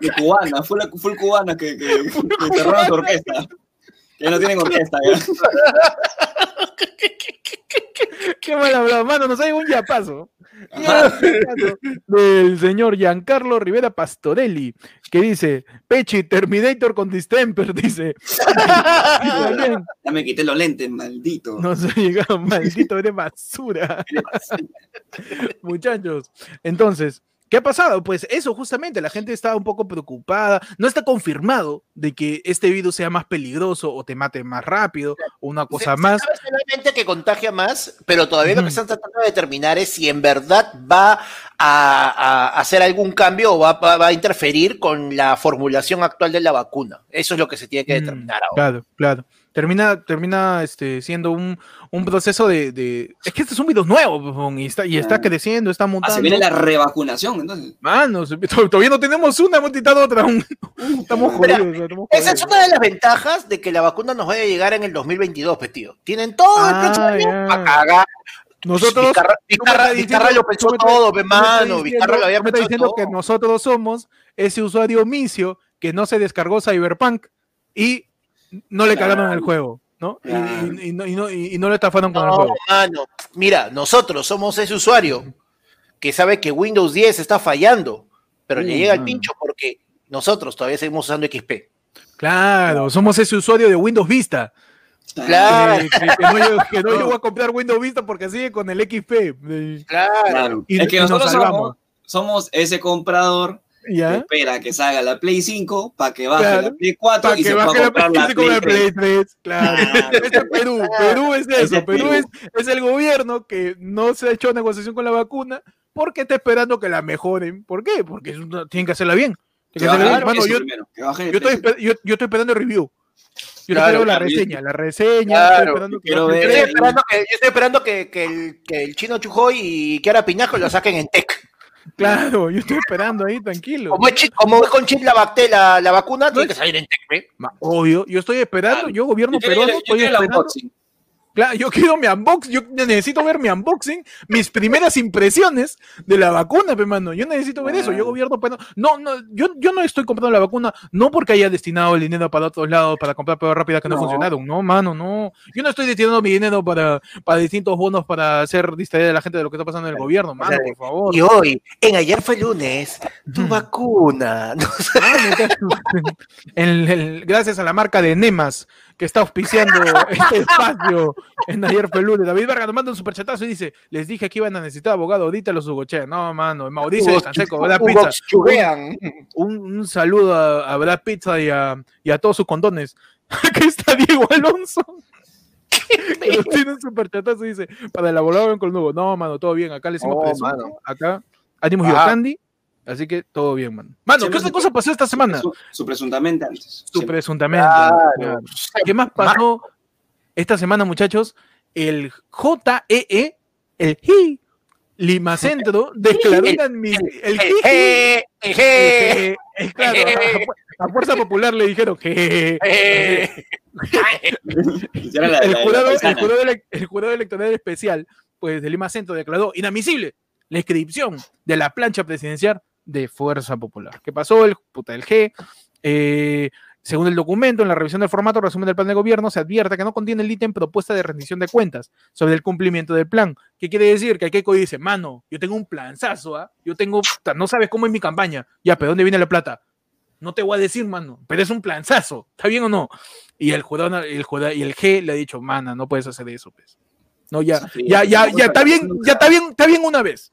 De cubana, fue la full cubana que, que, que cerraron su orquesta. Que ya no tienen orquesta ya. Qué mal hablado, mano, nos hay un yapazo. Del señor Giancarlo Rivera Pastorelli, que dice, Pechi, Terminator con distemper, dice. Ya me quité los lentes, maldito. nos ha llegado, maldito, eres basura. Muchachos, entonces, ¿qué ha pasado? Pues eso, justamente, la gente está un poco preocupada. No está confirmado de que este virus sea más peligroso o te mate más rápido o una cosa Se- más. se sabe solamente que contagia más, pero todavía lo que están tratando de determinar es si en verdad va a, a hacer algún cambio o va, va- va a interferir con la formulación actual de la vacuna. Eso es lo que se tiene que Mm, determinar ahora. Claro, claro. Termina, termina este, siendo un, un proceso de, de- Es que este es un virus nuevo, y está, y está Ah. creciendo, está Ah, mutando. se viene la revacunación, entonces. Mano, todavía no tenemos una, hemos quitado otra. aún. Estamos Mira, jodidos. estamos Esa es una de las ventajas de que la vacuna nos vaya a llegar en el 2022, pues, tío. Tienen todo el Ah, próximo año ya. para cagar. Nosotros. Vizcarra, lo pensó me todo, tú pe me estás mano. diciendo- Vizcarra lo había me pensado diciendo todo. que nosotros somos ese usuario micio que no se descargó Cyberpunk y no le Claro. cagaron el juego, ¿no? Y- Claro. Y, y no, y no- y- no estafaron con el No, juego. mano. Mira, nosotros somos ese usuario que sabe que Windows 10 está fallando, pero le llega el pincho porque nosotros todavía seguimos usando XP. Claro, somos ese usuario de Windows Vista. Claro. que, que- que no, llegó- que no llegó a comprar Windows Vista porque sigue con el XP. Eh, Claro. Y- es que y nos nosotros salvamos. somos, somos ese comprador ¿Ya? espera que salga la Play 5 para que baje Claro. la Play 4 Para y que se pueda baje la comprar Play la 5 con Play la 3. Play 3. Claro. Es Perú. Perú es eso. es Perú Perú. es, es el gobierno que no se ha hecho negociación con la vacuna porque está esperando que la mejoren. ¿Por qué? Porque es una- tienen que hacerla bien. Que baje. Mano, yo, estoy, esper- yo, yo estoy esperando el review. Yo Claro, quiero la claro, reseña, la reseña. Claro, estoy esperando que Yo estoy esperando que, yo estoy esperando que, que el, que el chino Chujoy y Kiara Piñaco lo saquen en tech. Claro, yo estoy esperando ahí, tranquilo. Como es, chip- como es con chip la, bacte- la, la vacuna, tiene que salir en. Ma- Obvio, yo estoy esperando, Claro. yo gobierno Yo peruano, yo estoy esperando. Claro, yo quiero mi unboxing, yo necesito ver mi unboxing, mis primeras impresiones de la vacuna, pe mano. Yo necesito ver eso, yo gobierno. No, no, yo, yo no estoy comprando la vacuna, no porque haya destinado el dinero para otros lados, para comprar pruebas rápidas que no, No. funcionaron. No, mano, no. Yo no estoy destinando mi dinero para, para distintos bonos para hacer distraer a la gente de lo que está pasando en el gobierno, mano, por favor. Y hoy, en ayer fue lunes, tu vacuna. No, El- el- gracias a la marca de Nemas que está auspiciando este espacio en ayer fue lunes. David Vargas nos manda un superchatazo y dice: Les dije que iban a necesitar abogado, ahorita los Hugoche. No, mano, Mauricio Canseco, Brad Pizza. Un, un saludo a, a Brad Pizza y a, y a todos sus condones. Aquí está Diego Alonso. Tiene un superchatazo y dice: Para el abogado con Hugo. No, mano, todo bien. Acá le hicimos Oh. Acá, ánimos Ajá. Candy. Así que todo bien, mano. Mano, ¿qué otra cosa pasó esta semana? Su, su presuntamente antes. Su presuntamente. Claro. ¿Qué más pasó esta semana, muchachos? El JEE, el JI, Lima Centro, declaró El-. El El je, el eh, claro, a, a Fuerza Popular le dijeron que el jurado, el, paisana. jurado ele- el jurado electoral especial pues, de Lima Centro declaró inadmisible la inscripción de la plancha presidencial de Fuerza Popular. ¿Qué pasó? El, puta, el G, eh, según el documento, en la revisión del formato resumen del plan de gobierno, se advierte que no contiene el ítem propuesta de rendición de cuentas sobre el cumplimiento del plan. ¿Qué quiere decir? Que Keiko dice, mano, yo tengo un planzazo, ¿ah? yo tengo, puta, no sabes cómo es mi campaña. Ya, pero ¿dónde viene la plata? No te voy a decir, mano, pero es un planzazo, ¿está bien o no? Y el jurado, el jurado- y el G le ha dicho, mana, no puedes hacer eso, pues. No, ya, Sí, ya, ya, nunca- ya, está bien, ya está bien, está bien una vez.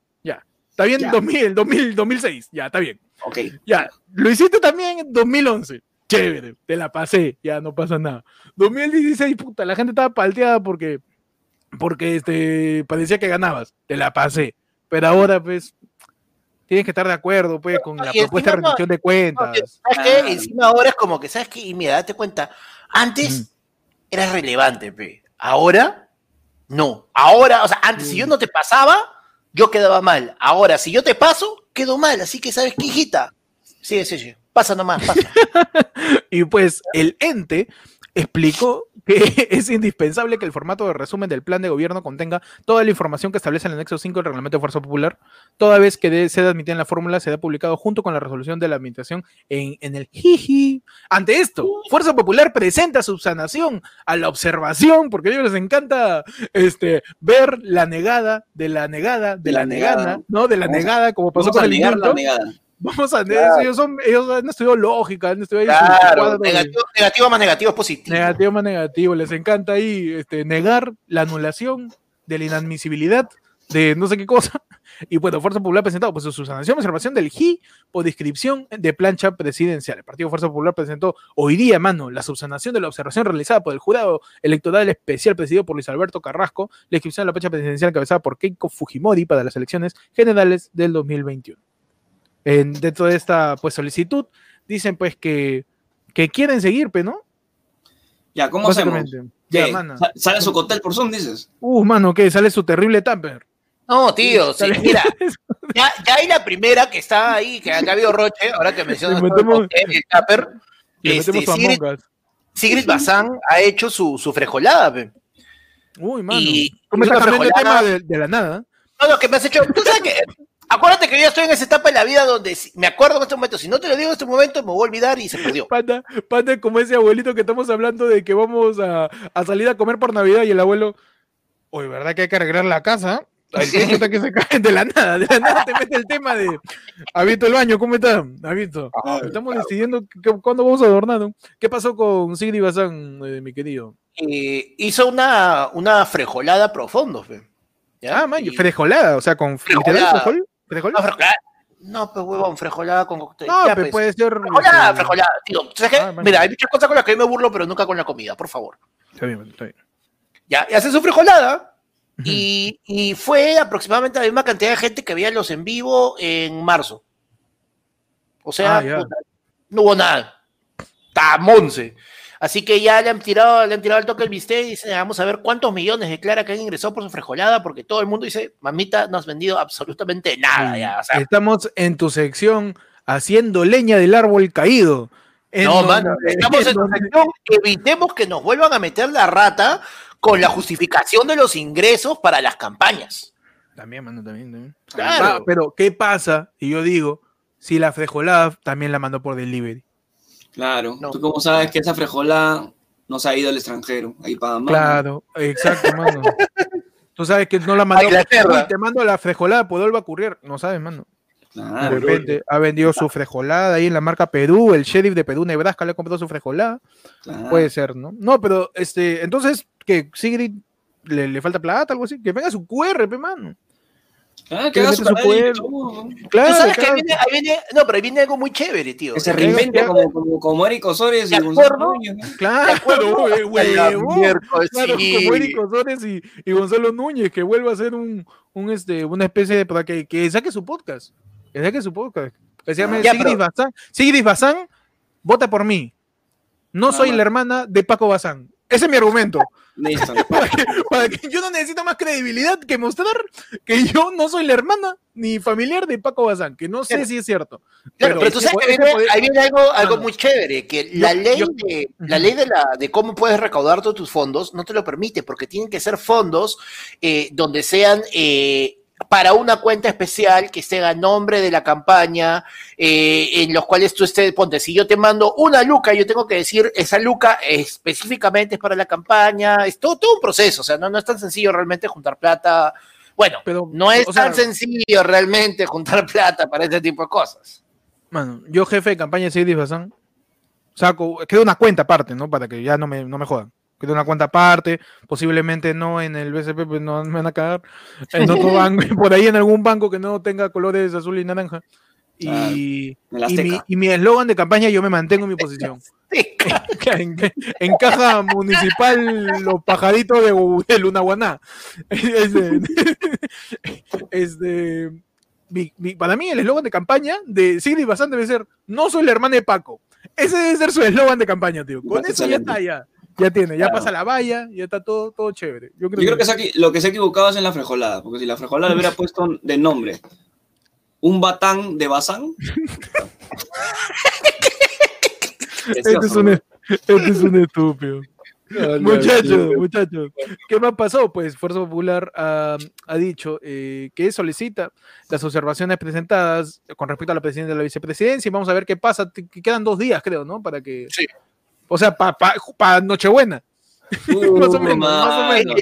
Está bien Ya. 2000, 2000, 2006. Ya, está bien. Ok. Ya. Lo hiciste también en 2011. Chévere, te la pasé, ya no pasa nada. 2016, puta, la gente estaba palteada porque, porque este, parecía que ganabas. Te la pasé. Pero ahora, pues, tienes que estar de acuerdo, pues, con No, la propuesta de no- rendición de cuentas. ¿Sabes qué? Ah. Encima ahora es como que, ¿sabes qué? Y mira, date cuenta, antes era relevante, pe. Ahora, no. Ahora, o sea, antes si yo no te pasaba, yo quedaba mal. Ahora, si yo te paso, quedo mal. Así que, ¿sabes qué, hijita? Sí, sí, sí. Pasa nomás, pasa. Y pues el ente explicó que es indispensable que el formato de resumen del plan de gobierno contenga toda la información que establece el anexo 5 del reglamento de Fuerza Popular, toda vez que de- sea admitida en la fórmula, será publicado junto con la resolución de la administración en, en el jiji. Ante esto, Fuerza Popular presenta subsanación a la observación, porque a ellos les encanta este, ver la negada de la negada de la, La negada, negada. ¿no? De la negada, como pasó con el la negada. Vamos a Claro. ellos, son, ellos han estudiado lógica, han estudiado Claro, de- negativo, más negativo es positivo. negativo más negativo. Les encanta ahí este, negar la anulación de la inadmisibilidad de no sé qué cosa. Y bueno, Fuerza Popular presentado pues, su subsanación, observación del GI por descripción de plancha presidencial. El Partido Fuerza Popular presentó hoy día, mano, la subsanación de la observación realizada por el jurado electoral especial presidido por Luis Alberto Carrasco, la inscripción de la plancha presidencial encabezada por Keiko Fujimori para las elecciones generales del 2021. En- dentro de esta pues, solicitud, dicen pues que, que quieren seguir, pero ¿no? Ya, ¿cómo hacemos? Ya, ¿Qué? mano. Sa- ¿Sale su cóctel por Zoom, dices? Uh, mano, que sale su terrible tamper. No, tío, sí, mira, ya, ya hay la primera que está ahí, que acá ha habido Roche, ahora que mencionas el el tupper, Le este, Sigrid. Sigrid Bazán ha hecho su, su frejolada, pe. Uy, mano. Y- me y estás una cambiando el frejolada- tema de, de la nada. No, no, que me has hecho. Tú sabes que. Acuérdate que yo ya estoy en esa etapa de la vida donde si- me acuerdo en este momento. Si no te lo digo en este momento, me voy a olvidar y se perdió. Panda, panda como ese abuelito que estamos hablando de que vamos a, a salir a comer por Navidad y el abuelo, oye, ¿verdad que hay que arreglar la casa? Ay, que se caen de la nada, de la nada te mete el tema de, ¿ha visto el baño? ¿Cómo está? ¿Ha visto? Ah, Estamos decidiendo que- cuándo vamos a adornar. ¿no? ¿Qué pasó con Sigrid Bazán, eh, mi querido? Eh, hizo una, una frejolada profundo, pe. ¿Ya? Ah, man, Y- frejolada, o sea, con Frejolada. literal frejol. ¿Frejol? No, frejolada. No, pues huevón, frejolada con cóctel. No, Ya, pues. puede ser. Frejolada, este, frejolada. Tío, ¿sabes qué? Ah. Mira, hay muchas cosas con las que yo me burlo, pero nunca con la comida, por favor. Está bien, está bien. Ya, y hace su frijolada. Y, y fue aproximadamente la misma cantidad de gente que veía los en vivo en marzo. O sea, Ah, no hubo nada. Tamonce. Así que ya le han tirado, le han tirado el toque al bistec y dicen, vamos a ver cuántos millones declara que han ingresado por su frejolada, porque todo el mundo dice, mamita, no has vendido absolutamente nada ya. Estamos en tu sección haciendo leña del árbol caído. No, mano, estamos en tu sección, evitemos que nos vuelvan a meter la rata con la justificación de los ingresos para las campañas. También, mano, también, también. Claro. Ah, pero, ¿qué pasa? Y yo digo, si la frejolada también la mandó por delivery. Claro. Tú cómo sabes que esa frejolada no se ha ido al extranjero, ahí para Claro, exacto, mano. Tú sabes que no la mandó. Te mando la frejolada, puedo va a ocurrir. No sabes, mano. de repente ha vendido su frejolada ahí en la marca Perú, el sheriff de Perú, Nebraska le ha comprado su frejolada. Puede ser, ¿no? No, pero este, entonces, que Sigrid le, le, falta plata, algo así, que venga su QR, mano. Ah, que haga su Claro, sabes que ahí viene, ahí viene, no, pero ahí viene algo muy chévere, tío. Que se reinvente como, como, como Eric Osores y Gonzalo Núñez. Claro, güey, claro, como Eric Osores y, y, Gonzalo Núñez, que vuelva a ser un, un este, una especie de, para que, que saque su podcast. Que saque su podcast. Que se llame ah, Sigrid Bazán. Sigrid Bazán, vota por mí. No soy la hermana de Paco Bazán. Ese es mi argumento. para, que, yo no necesito más credibilidad que mostrar que yo no soy la hermana ni familiar de Paco Bazán, que no sé si es cierto. pero, tú sabes que ahí viene algo, algo muy chévere, que la ley, de, la ley de, la, de cómo puedes recaudar todos tus fondos no te lo permite, porque tienen que ser fondos eh, donde sean eh, para una cuenta especial que esté a nombre de la campaña, eh, en los cuales tú estés, ponte, si yo te mando una luca, yo tengo que decir, esa luca específicamente es para la campaña, es todo, todo un proceso, o sea, no, no es tan sencillo realmente juntar plata. Bueno, Pero, no es tan sencillo realmente juntar plata para este tipo de cosas. Bueno, yo jefe de campaña de Sigrid Bazán, saco, queda una cuenta aparte, ¿no? Para que ya no me, no me jodan de una cuenta aparte, posiblemente no en el BCP, pues no me van a cagar, en otro banco, por ahí en algún banco que no tenga colores azul y naranja. Y, y mi eslogan de campaña, yo me mantengo en mi posición. en, en, caja municipal, los pajaritos de, de Lunaguaná. Este, este, para mí, el eslogan de campaña de Sigrid Bazán debe ser: No soy la hermana de Paco. Ese debe ser su eslogan de campaña, tío. Con eso ya está, ya. Ya tiene, ya pasa la valla, ya está todo, todo chévere. Yo creo, que, lo que se ha equivocado es en la frejolada, porque si la frejolada le hubiera puesto de nombre un batán de Bazán. este, es un, este es un estúpido. muchachos, muchachos, ¿qué más pasó? Pues Fuerza Popular ha, dicho eh, que solicita las observaciones presentadas con respecto a la presidencia de la vicepresidencia y vamos a ver qué pasa. quedan dos días, creo, ¿no? Para que sí. O sea, para pa, Nochebuena. más o menos, más o menos.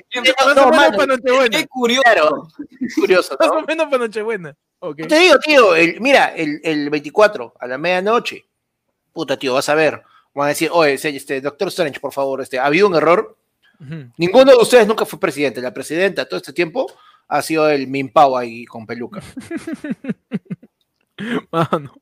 más o menos para Nochebuena. Qué curioso. curioso Más o menos para Nochebuena. Te digo, tío, mira, el, el 24 a la medianoche, puta, tío, vas a ver. Van a decir, oye, este, doctor Strange, por favor, este, ha habido un error. Ninguno de ustedes nunca fue presidente. La presidenta todo este tiempo ha sido el Mimpao ahí con peluca. Mano.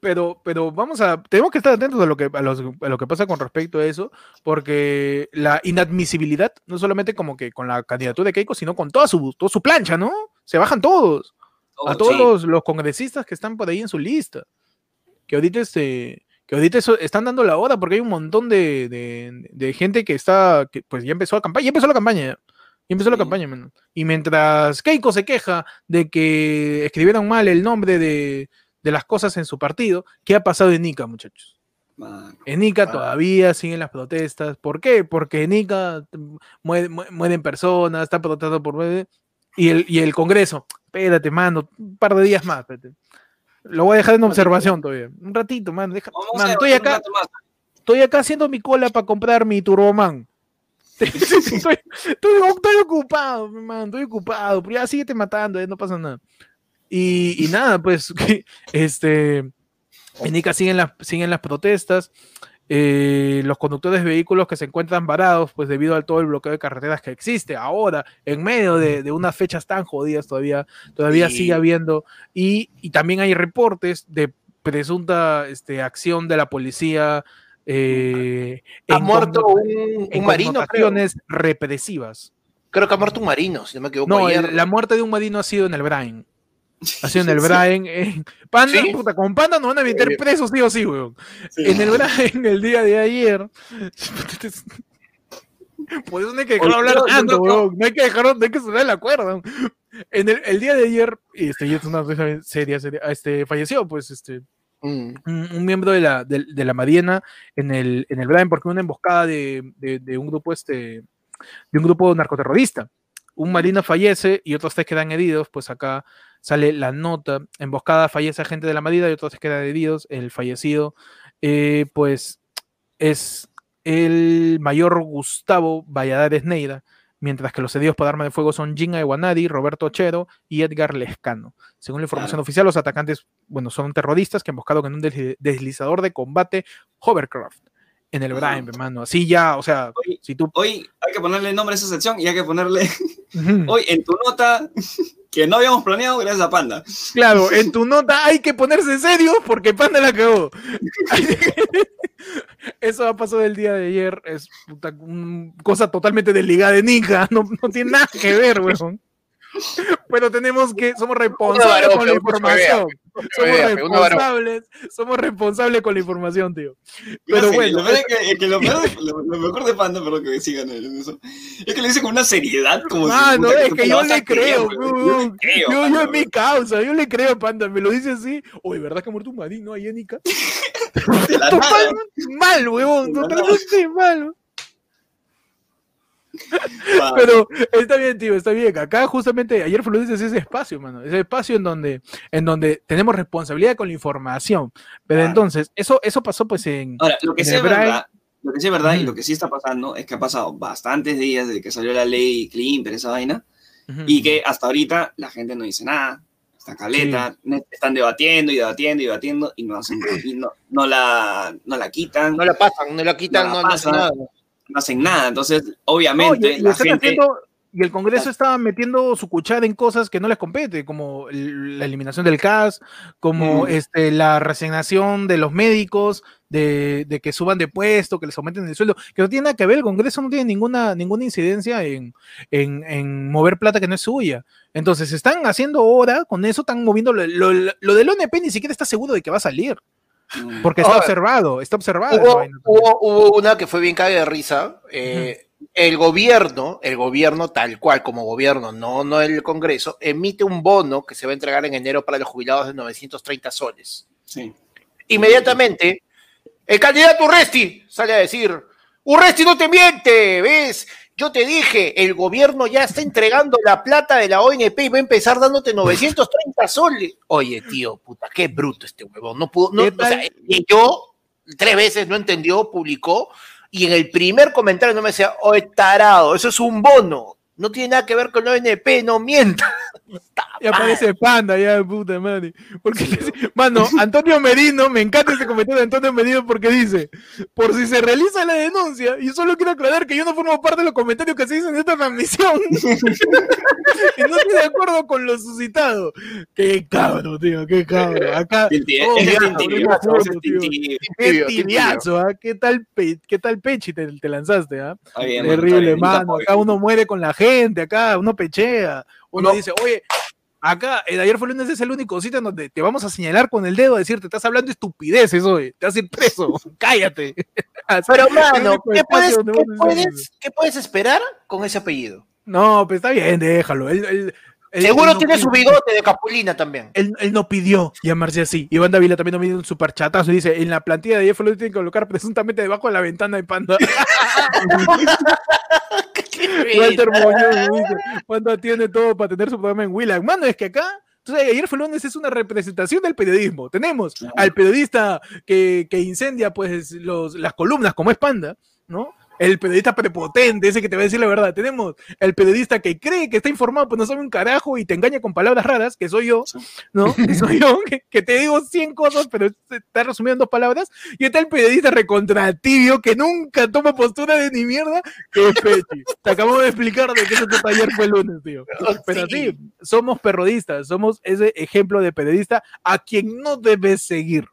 Pero, pero vamos a, tenemos que estar atentos a lo que, a, lo que pasa con respecto a eso, porque la inadmisibilidad, no solamente como que con la candidatura de Keiko, sino con toda su, toda su plancha, ¿no? Se bajan todos. a oh, todos los, congresistas que están por ahí en su lista. Que ahorita este, que ahorita están dando la hora porque hay un montón de, gente que está, que pues ya empezó la campaña, ya empezó la campaña. Y empezó la campaña, Y mientras Keiko se queja de que escribieron mal el nombre de, de las cosas en su partido. ¿Qué ha pasado en Nica, muchachos? en Nica todavía siguen las protestas. ¿Por qué? Porque en Nica mueren personas, está protestando por... Y el, y el Congreso, espérate, mano, un par de días más. Lo voy a dejar en observación todavía. Un ratito, mano. estoy acá. Estoy acá haciendo mi cola para comprar mi Turboman. estoy, estoy, ocupado, man, estoy ocupado. Pero ya síguete matando, eh, no pasa nada. Y, nada, pues, este, en Ica siguen las, siguen las protestas. Eh, los conductores de vehículos que se encuentran varados, pues debido al todo el bloqueo de carreteras que existe ahora, en medio de, unas fechas tan jodidas todavía, todavía sigue habiendo. Y, también hay reportes de presunta este, acción de la policía. Eh, ha muerto un, un marino. represivas. Creo que ha muerto un marino, si no me equivoco. No, la muerte de un marino ha sido en el Brain. Así en el Brian. eh, Panda, ¿Sí? puta, con Panda nos van a meter Sí. presos sí o sí, weón. Sí. En el Brian, el día de ayer. Por eso no hay que dejarlo Oye, hablar tanto, weón. No hay que dejarlo, no hay que sonar la cuerda. En el, el día de ayer, este, es una cosa seria, seria, este, falleció, pues, este, Mm. un, un miembro de la, de, de la Madiena en el, en el Brian porque una emboscada de, de- de un grupo este de un grupo narcoterrorista. Un marino fallece y otros tres quedan heridos, pues acá sale la nota, emboscada fallece agente de la Marina y otros tres quedan heridos, el fallecido eh, pues es el mayor Gustavo Valladares Neira, mientras que los heridos por arma de fuego son Gina Ewanadi, Roberto Ochero y Edgar Lescano. Según la información oficial, los atacantes, bueno, son terroristas que emboscaron en un desli- deslizador de combate Hovercraft en el Ah. Brian, hermano. Así ya, o sea, Oye, si tú... Hoy hay que ponerle nombre a esa sección y hay que ponerle hoy en tu nota que no habíamos planeado gracias a Panda. Claro, en tu nota hay que ponerse serio porque Panda la cagó. Eso ha pasado el día de ayer. Es puta, cosa totalmente desligada de Nika. No, no tiene nada que ver, weón. Pero tenemos que, somos responsables con la información. Somos responsables, somos responsables con la información, tío. Pero bueno, lo, mejor de Panda, pero que sigan en eso, es que lo dice con una seriedad como Mano, puta, es que yo le creo. Yo weón. le creo, Yo, es mi causa, yo le creo, Panda. Me lo dice así. Oye, ¿verdad que ha muerto un marino ahí, Nika? De la nada. Totalmente mal, huevón, totalmente mal. Pero está bien, tío, está bien. Acá justamente ayer fue lunes ese espacio, mano. Ese espacio en donde, en donde tenemos responsabilidad con la información. Pero Claro. entonces, eso, eso pasó pues en. Ahora, lo que sí es Brian- verdad, lo que sí es verdad y Ujú. lo que sí está pasando es que ha pasado bastantes días desde que salió la ley Klimper, esa vaina, Ujú. y que hasta ahorita la gente no dice nada. Está caleta, ne- están debatiendo y debatiendo y debatiendo y no, hacen, y no, no la, no la quitan, No la pasan, no la quitan, No la no hacen pasan. nada. No hacen nada. Entonces, No, y- obviamente, y la están gente... haciendo- y el Congreso está metiendo su cuchara en cosas que no les compete, como la eliminación del CAS, como Mm. este, la resignación de los médicos, de, de que suban de puesto, que les aumenten el sueldo, que no tiene nada que ver, el Congreso no tiene ninguna, ninguna incidencia en, en- en mover plata que no es suya. Entonces, están haciendo ahora, con eso están moviendo, lo, lo- lo del ONP ni siquiera está seguro de que va a salir. Porque está Ahora, observado, está observado. hubo una que fue bien caga de risa. eh, El gobierno, el gobierno tal cual como gobierno, no, no el Congreso, emite un bono que se va a entregar en enero para los jubilados de 930 soles. Sí. Inmediatamente, el candidato Urresti sale a decir, Urresti no te miente, ¿ves? Yo te dije, el gobierno ya está entregando la plata de la ONP y va a empezar dándote 930 soles. Oye, tío, puta, qué bruto este huevón. No pudo, no, ¿Qué o sea, yo tres veces no entendió, publicó, y en el primer comentario no me decía, oye, tarado, eso es un bono. No tiene nada que ver con la ONP, no mienta. Y aparece Panda, ya, puta madre. Porque, mano, Antonio Merino, me encanta este comentario de Antonio Merino porque dice, por si se realiza la denuncia, y solo quiero aclarar que yo no formo parte de los comentarios que se dicen en esta transmisión. y no estoy de acuerdo con lo suscitado. Qué cabro, tío, qué cabro. Acá, ese es ese tintibio. Qué tibiazo, ¿ah? ¿Qué tal, pe- qué tal pechi te, te lanzaste, ah? Terrible, mano. Acá uno muere con la gente, acá uno pechea. Uno Uno- dice, oye, acá, el ayer fue lunes, es el único sitio en donde te vamos a señalar con el dedo a decirte, estás hablando estupideces, oye, te vas a ir preso, cállate. Pero, el mano, ¿qué puedes, qué puedes, qué puedes esperar con ese apellido? No, pues está bien, déjalo. Él, él- él- Seguro no tiene pidió- su bigote de capulina también. Él, él no pidió llamarse así. Iván Davila también nos viene un superchatazo y dice, en la plantilla de ayer fue tienen que colocar presuntamente debajo de la ventana de Panda. Walter Muñoz dice, Panda tiene todo para tener su programa en Willac. Mano, es que acá, sabes, ayer fue lunes, es una representación del periodismo. Tenemos al periodista que, que incendia pues los, las columnas, como es Panda, ¿no? El periodista prepotente, ese que te va a decir la verdad. Tenemos el periodista que cree que está informado, pues no sabe un carajo y te engaña con palabras raras, que soy yo, ¿no? Que soy yo, que, que te digo 100 cosas, pero está resumido en dos palabras. Y está el periodista recontratibio que nunca toma postura de ni mierda, que es Pechi. Te acabo de explicar de qué se trata ayer fue el lunes, tío. Pero sí, somos periodistas, somos ese ejemplo de periodista a quien no debes seguir.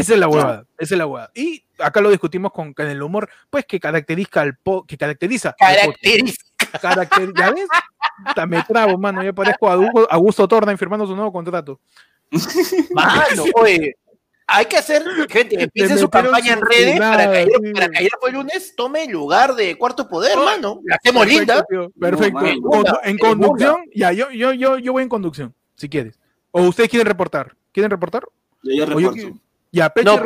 Esa es la huevada, esa es la huevada. Y acá lo discutimos con, con el humor, pues que caracteriza al po- que caracteriza. Caracteriza. Caracter ¿Ya ves? Me trabo, mano. Ya parezco a Augusto, Torna firmando su nuevo contrato. Mano, oye, hay que hacer, gente, empiece Le su campaña en redes para que, ayer, sí. para que ayer fue lunes tome el lugar de cuarto poder, mano. La hacemos linda. Perfecto. En conducción, ya, yo, yo, yo, yo voy en conducción, si quieres. O ustedes quieren reportar. ¿Quieren reportar? Yo, yo yo reporto. Ya, Pechi, No,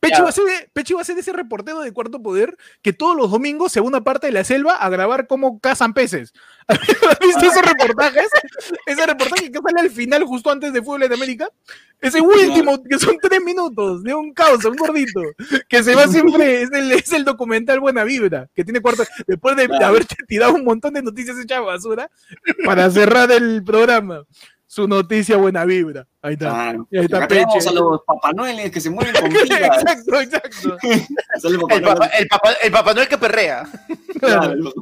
Pechi ya. va a ser, Pechi va a ser ese reportero de Cuarto Poder que todos los domingos se va a una parte de la selva a grabar cómo cazan peces. ¿Has visto esos reportajes? Ese reportaje que sale al final, justo antes de Fútbol en América. Ese último, que son tres minutos de un caos, un gordito, que se va siempre, es el, es el documental Buena Vibra, que tiene cuarto, después de, de haberte tirado un montón de noticias hechas basura, para cerrar el programa, su noticia Buena Vibra. Ahí está. Claro. Y ahí está Peche. a los Papá Noeles que se mueven con pilas. exacto, exacto. Papá El papá, Noel. el, papá, el Papá Noel que perrea. Claro.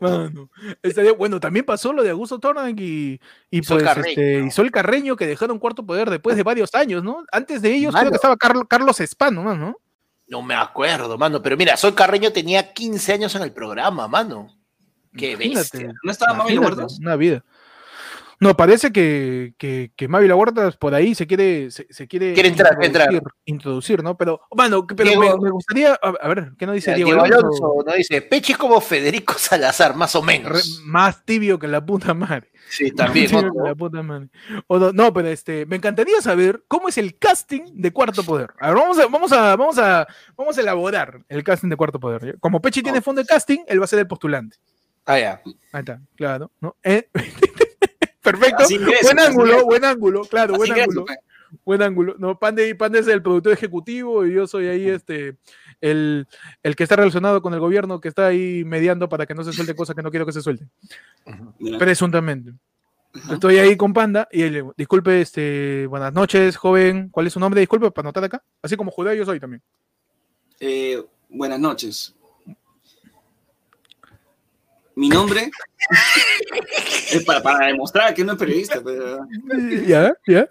Mano, estaría- bueno, también pasó lo de Augusto Tornak y, y Sol pues Carreño. este, y Sol Carreño que dejaron cuarto poder después de varios años, ¿no? Antes de ellos creo que estaba Carlos, Carlos Espano, ¿no? ¿no? No me acuerdo, mano. Pero mira, Sol Carreño tenía 15 años en el programa, mano. Qué Imagínate, bestia. ¿No estaba Mami? Una vida. No, parece que, que, que Mavi La Huertas por ahí se quiere, se, se quiere, Quiere entrar, introducir, entrar. introducir, ¿no? Pero, bueno, que- pero Diego- me, me gustaría, a, a ver, ¿qué nos dice Diego, Diego Alonso? Alonso no dice, Pechi es como Federico Salazar, más o Re- menos. más tibio que la puta madre. Sí, también. Sí, otro. la puta madre. O no, no, pero este, me encantaría saber cómo es el casting de Cuarto Poder. A ver, vamos a, vamos a, vamos a, vamos a elaborar el casting de Cuarto Poder. Como Pechi tiene fondo de casting, él va a ser el postulante. Ah, ya. Ahí está, claro. ¿no? Eh, Perfecto. Buen ángulo, buen ángulo, claro, buen ángulo. Buen ángulo. No, Pande, Pande es el productor ejecutivo y yo soy ahí este el, el que está relacionado con el gobierno que está ahí mediando para que no se suelte cosas que no quiero que se suelten. Presuntamente. Ajá. Estoy ahí con Panda y él, disculpe, este, buenas noches, joven. ¿Cuál es su nombre? Disculpe para anotar acá. Así como Judá yo soy también. Eh, buenas noches. Mi nombre es para, para demostrar que no es periodista. pero- ¿Ya? ¿Ya?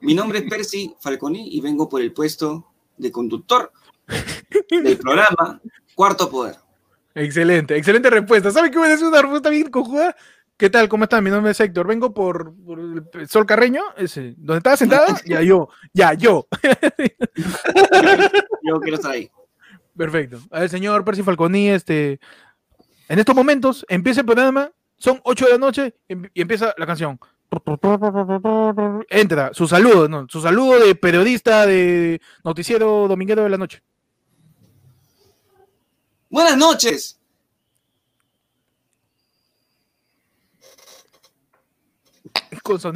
Mi nombre es Percy Falconi y vengo por el puesto de conductor del programa Cuarto Poder. Excelente, excelente respuesta. ¿Sabe qué decir una respuesta bien cojuda? ¿Qué tal? ¿Cómo están? Mi nombre es Héctor. Vengo por, por el Sol Carreño, ese, donde estaba sentada. Ya yo, ya yo. Yo quiero estar ahí. Perfecto. A ver, señor Percy Falconi, este, en estos momentos empieza el programa, son 8 de la noche em- y empieza la canción. Entra, su saludo, no, su saludo de periodista de noticiero dominguero de la noche. Buenas noches.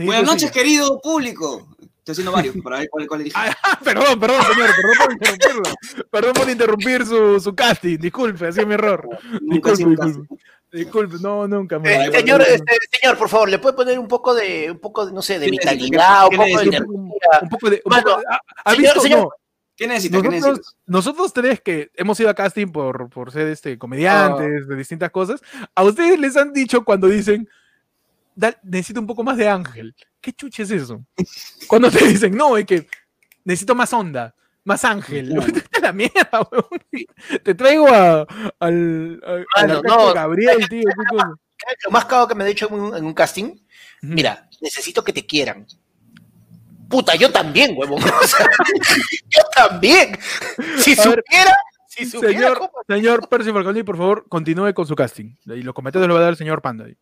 Buenas noches, querido público. Estoy haciendo varios para ver cuál, cuál elige. Ah, perdón, perdón, señor, perdón por interrumpirlo. Perdón por interrumpir su, su casting, disculpe, ha sido mi error. Nunca Disculpe, disculpe. Disculpe, no, nunca. Eh, man. Ay, señor, este, señor, por favor, ¿le puede poner un poco de, un poco de, no sé, de ¿Qué vitalidad, un ¿Qué poco de energía? Un poco de. un Mano, poco de- ah, ¿ha señor, visto? señor. No, ¿Qué necesitas? ¿Qué nosotros, necesitas? nosotros tres que hemos ido a casting por, por ser este, comediantes de distintas cosas, a ustedes les han dicho cuando dicen, "Da- necesito un poco más de ángel. ¿Qué chuche es eso? Cuando te dicen, no, es que necesito más onda, más ángel. la mierda, weón. Te traigo a, al, a- al Mano, arcángel no. Gabriel, tío. ¿qué cosa? Lo más caro que me ha dicho en un, en un casting, mira, necesito que te quieran. Puta, yo también, huevón. O sea, yo también. Si A ver, supiera, si supiera Señor, cómo- señor Percy Falconi, por favor, continúe con su casting. Y los comentarios lo va a dar el señor Panda. ahí.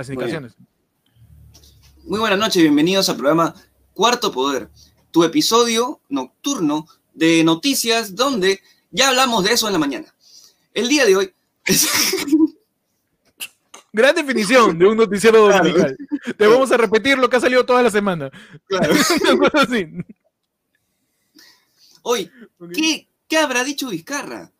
Las indicaciones. Muy buenas noches, bienvenidos al programa Cuarto Poder, tu episodio nocturno de noticias donde ya hablamos de eso en la mañana. El día de hoy Gran definición de un noticiero Claro. dominical. Te vamos a repetir lo que ha salido toda la semana. Claro. Así. Hoy, ¿qué, qué habrá dicho Vizcarra?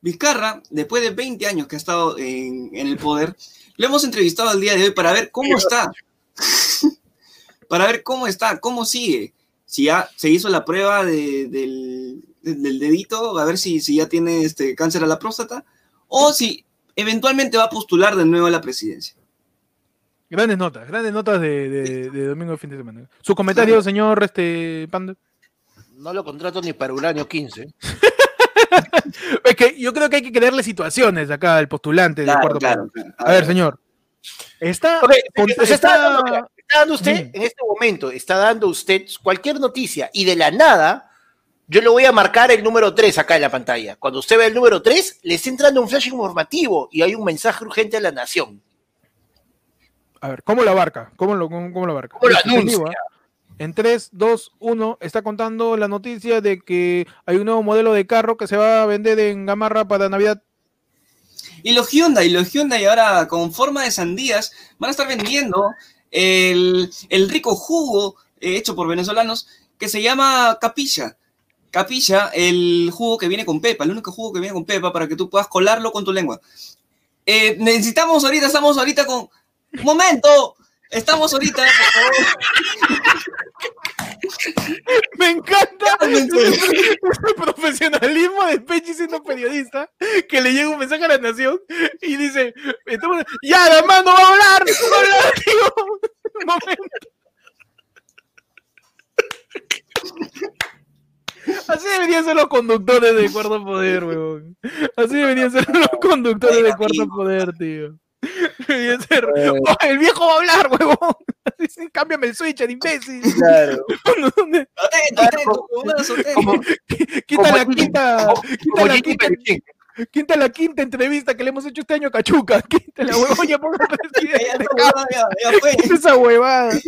Vizcarra, después de 20 años que ha estado en, en el poder, le hemos entrevistado el día de hoy para ver cómo está. para ver cómo está, cómo sigue. Si ya se hizo la prueba de- del, del- del dedito, a ver si, si ya tiene este cáncer a la próstata, o si eventualmente va a postular de nuevo a la presidencia. Grandes notas, grandes notas de, de- de domingo de fin de semana. Su comentario, señor este, Panda. No lo contrato ni para Uranio 15. es que yo creo que hay que crearle situaciones acá al postulante de Claro, cuarto claro, poder. claro. A ver, señor. Está, está, dando, está- usted, Mm. en este momento, está dando usted cualquier noticia y de la nada, yo le voy a marcar el número 3 acá en la pantalla. Cuando usted ve el número 3, le está entrando un flash informativo y hay un mensaje urgente a la nación. A ver, ¿cómo lo abarca? ¿Cómo lo, cómo, cómo lo abarca? ¿Cómo lo Dispositivo, anuncia? En 3, 2, 1 está contando la noticia de que hay un nuevo modelo de carro que se va a vender en Gamarra para Navidad. Y los Hyundai, los Hyundai ahora con forma de sandías van a estar vendiendo el, rico jugo eh, hecho por venezolanos que se llama capilla. Capilla, el jugo que viene con pepa, el único jugo que viene con pepa para que tú puedas colarlo con tu lengua. Eh, necesitamos ahorita, estamos ahorita con... ¡Un momento! Estamos ahorita, por favor. Me encanta el profesionalismo de Pechi siendo periodista, que le llega un mensaje a la nación y dice, estamos- ya, además no va a hablar, va a hablar, digo, un momento. Así deberían ser los conductores de Cuarto Poder, weón. Así deberían ser los conductores de Cuarto Poder, tío. "Oh, el viejo va a hablar, huevón. Cámbiame el switch, el imbécil. Claro. Quita la quinta, quita la quinta, la quinta entrevista que le hemos hecho este año a Cachuca. Quinta la huevón, ya ponga Ya, presidente. ya, ya, ya fue. Quita esa huevada.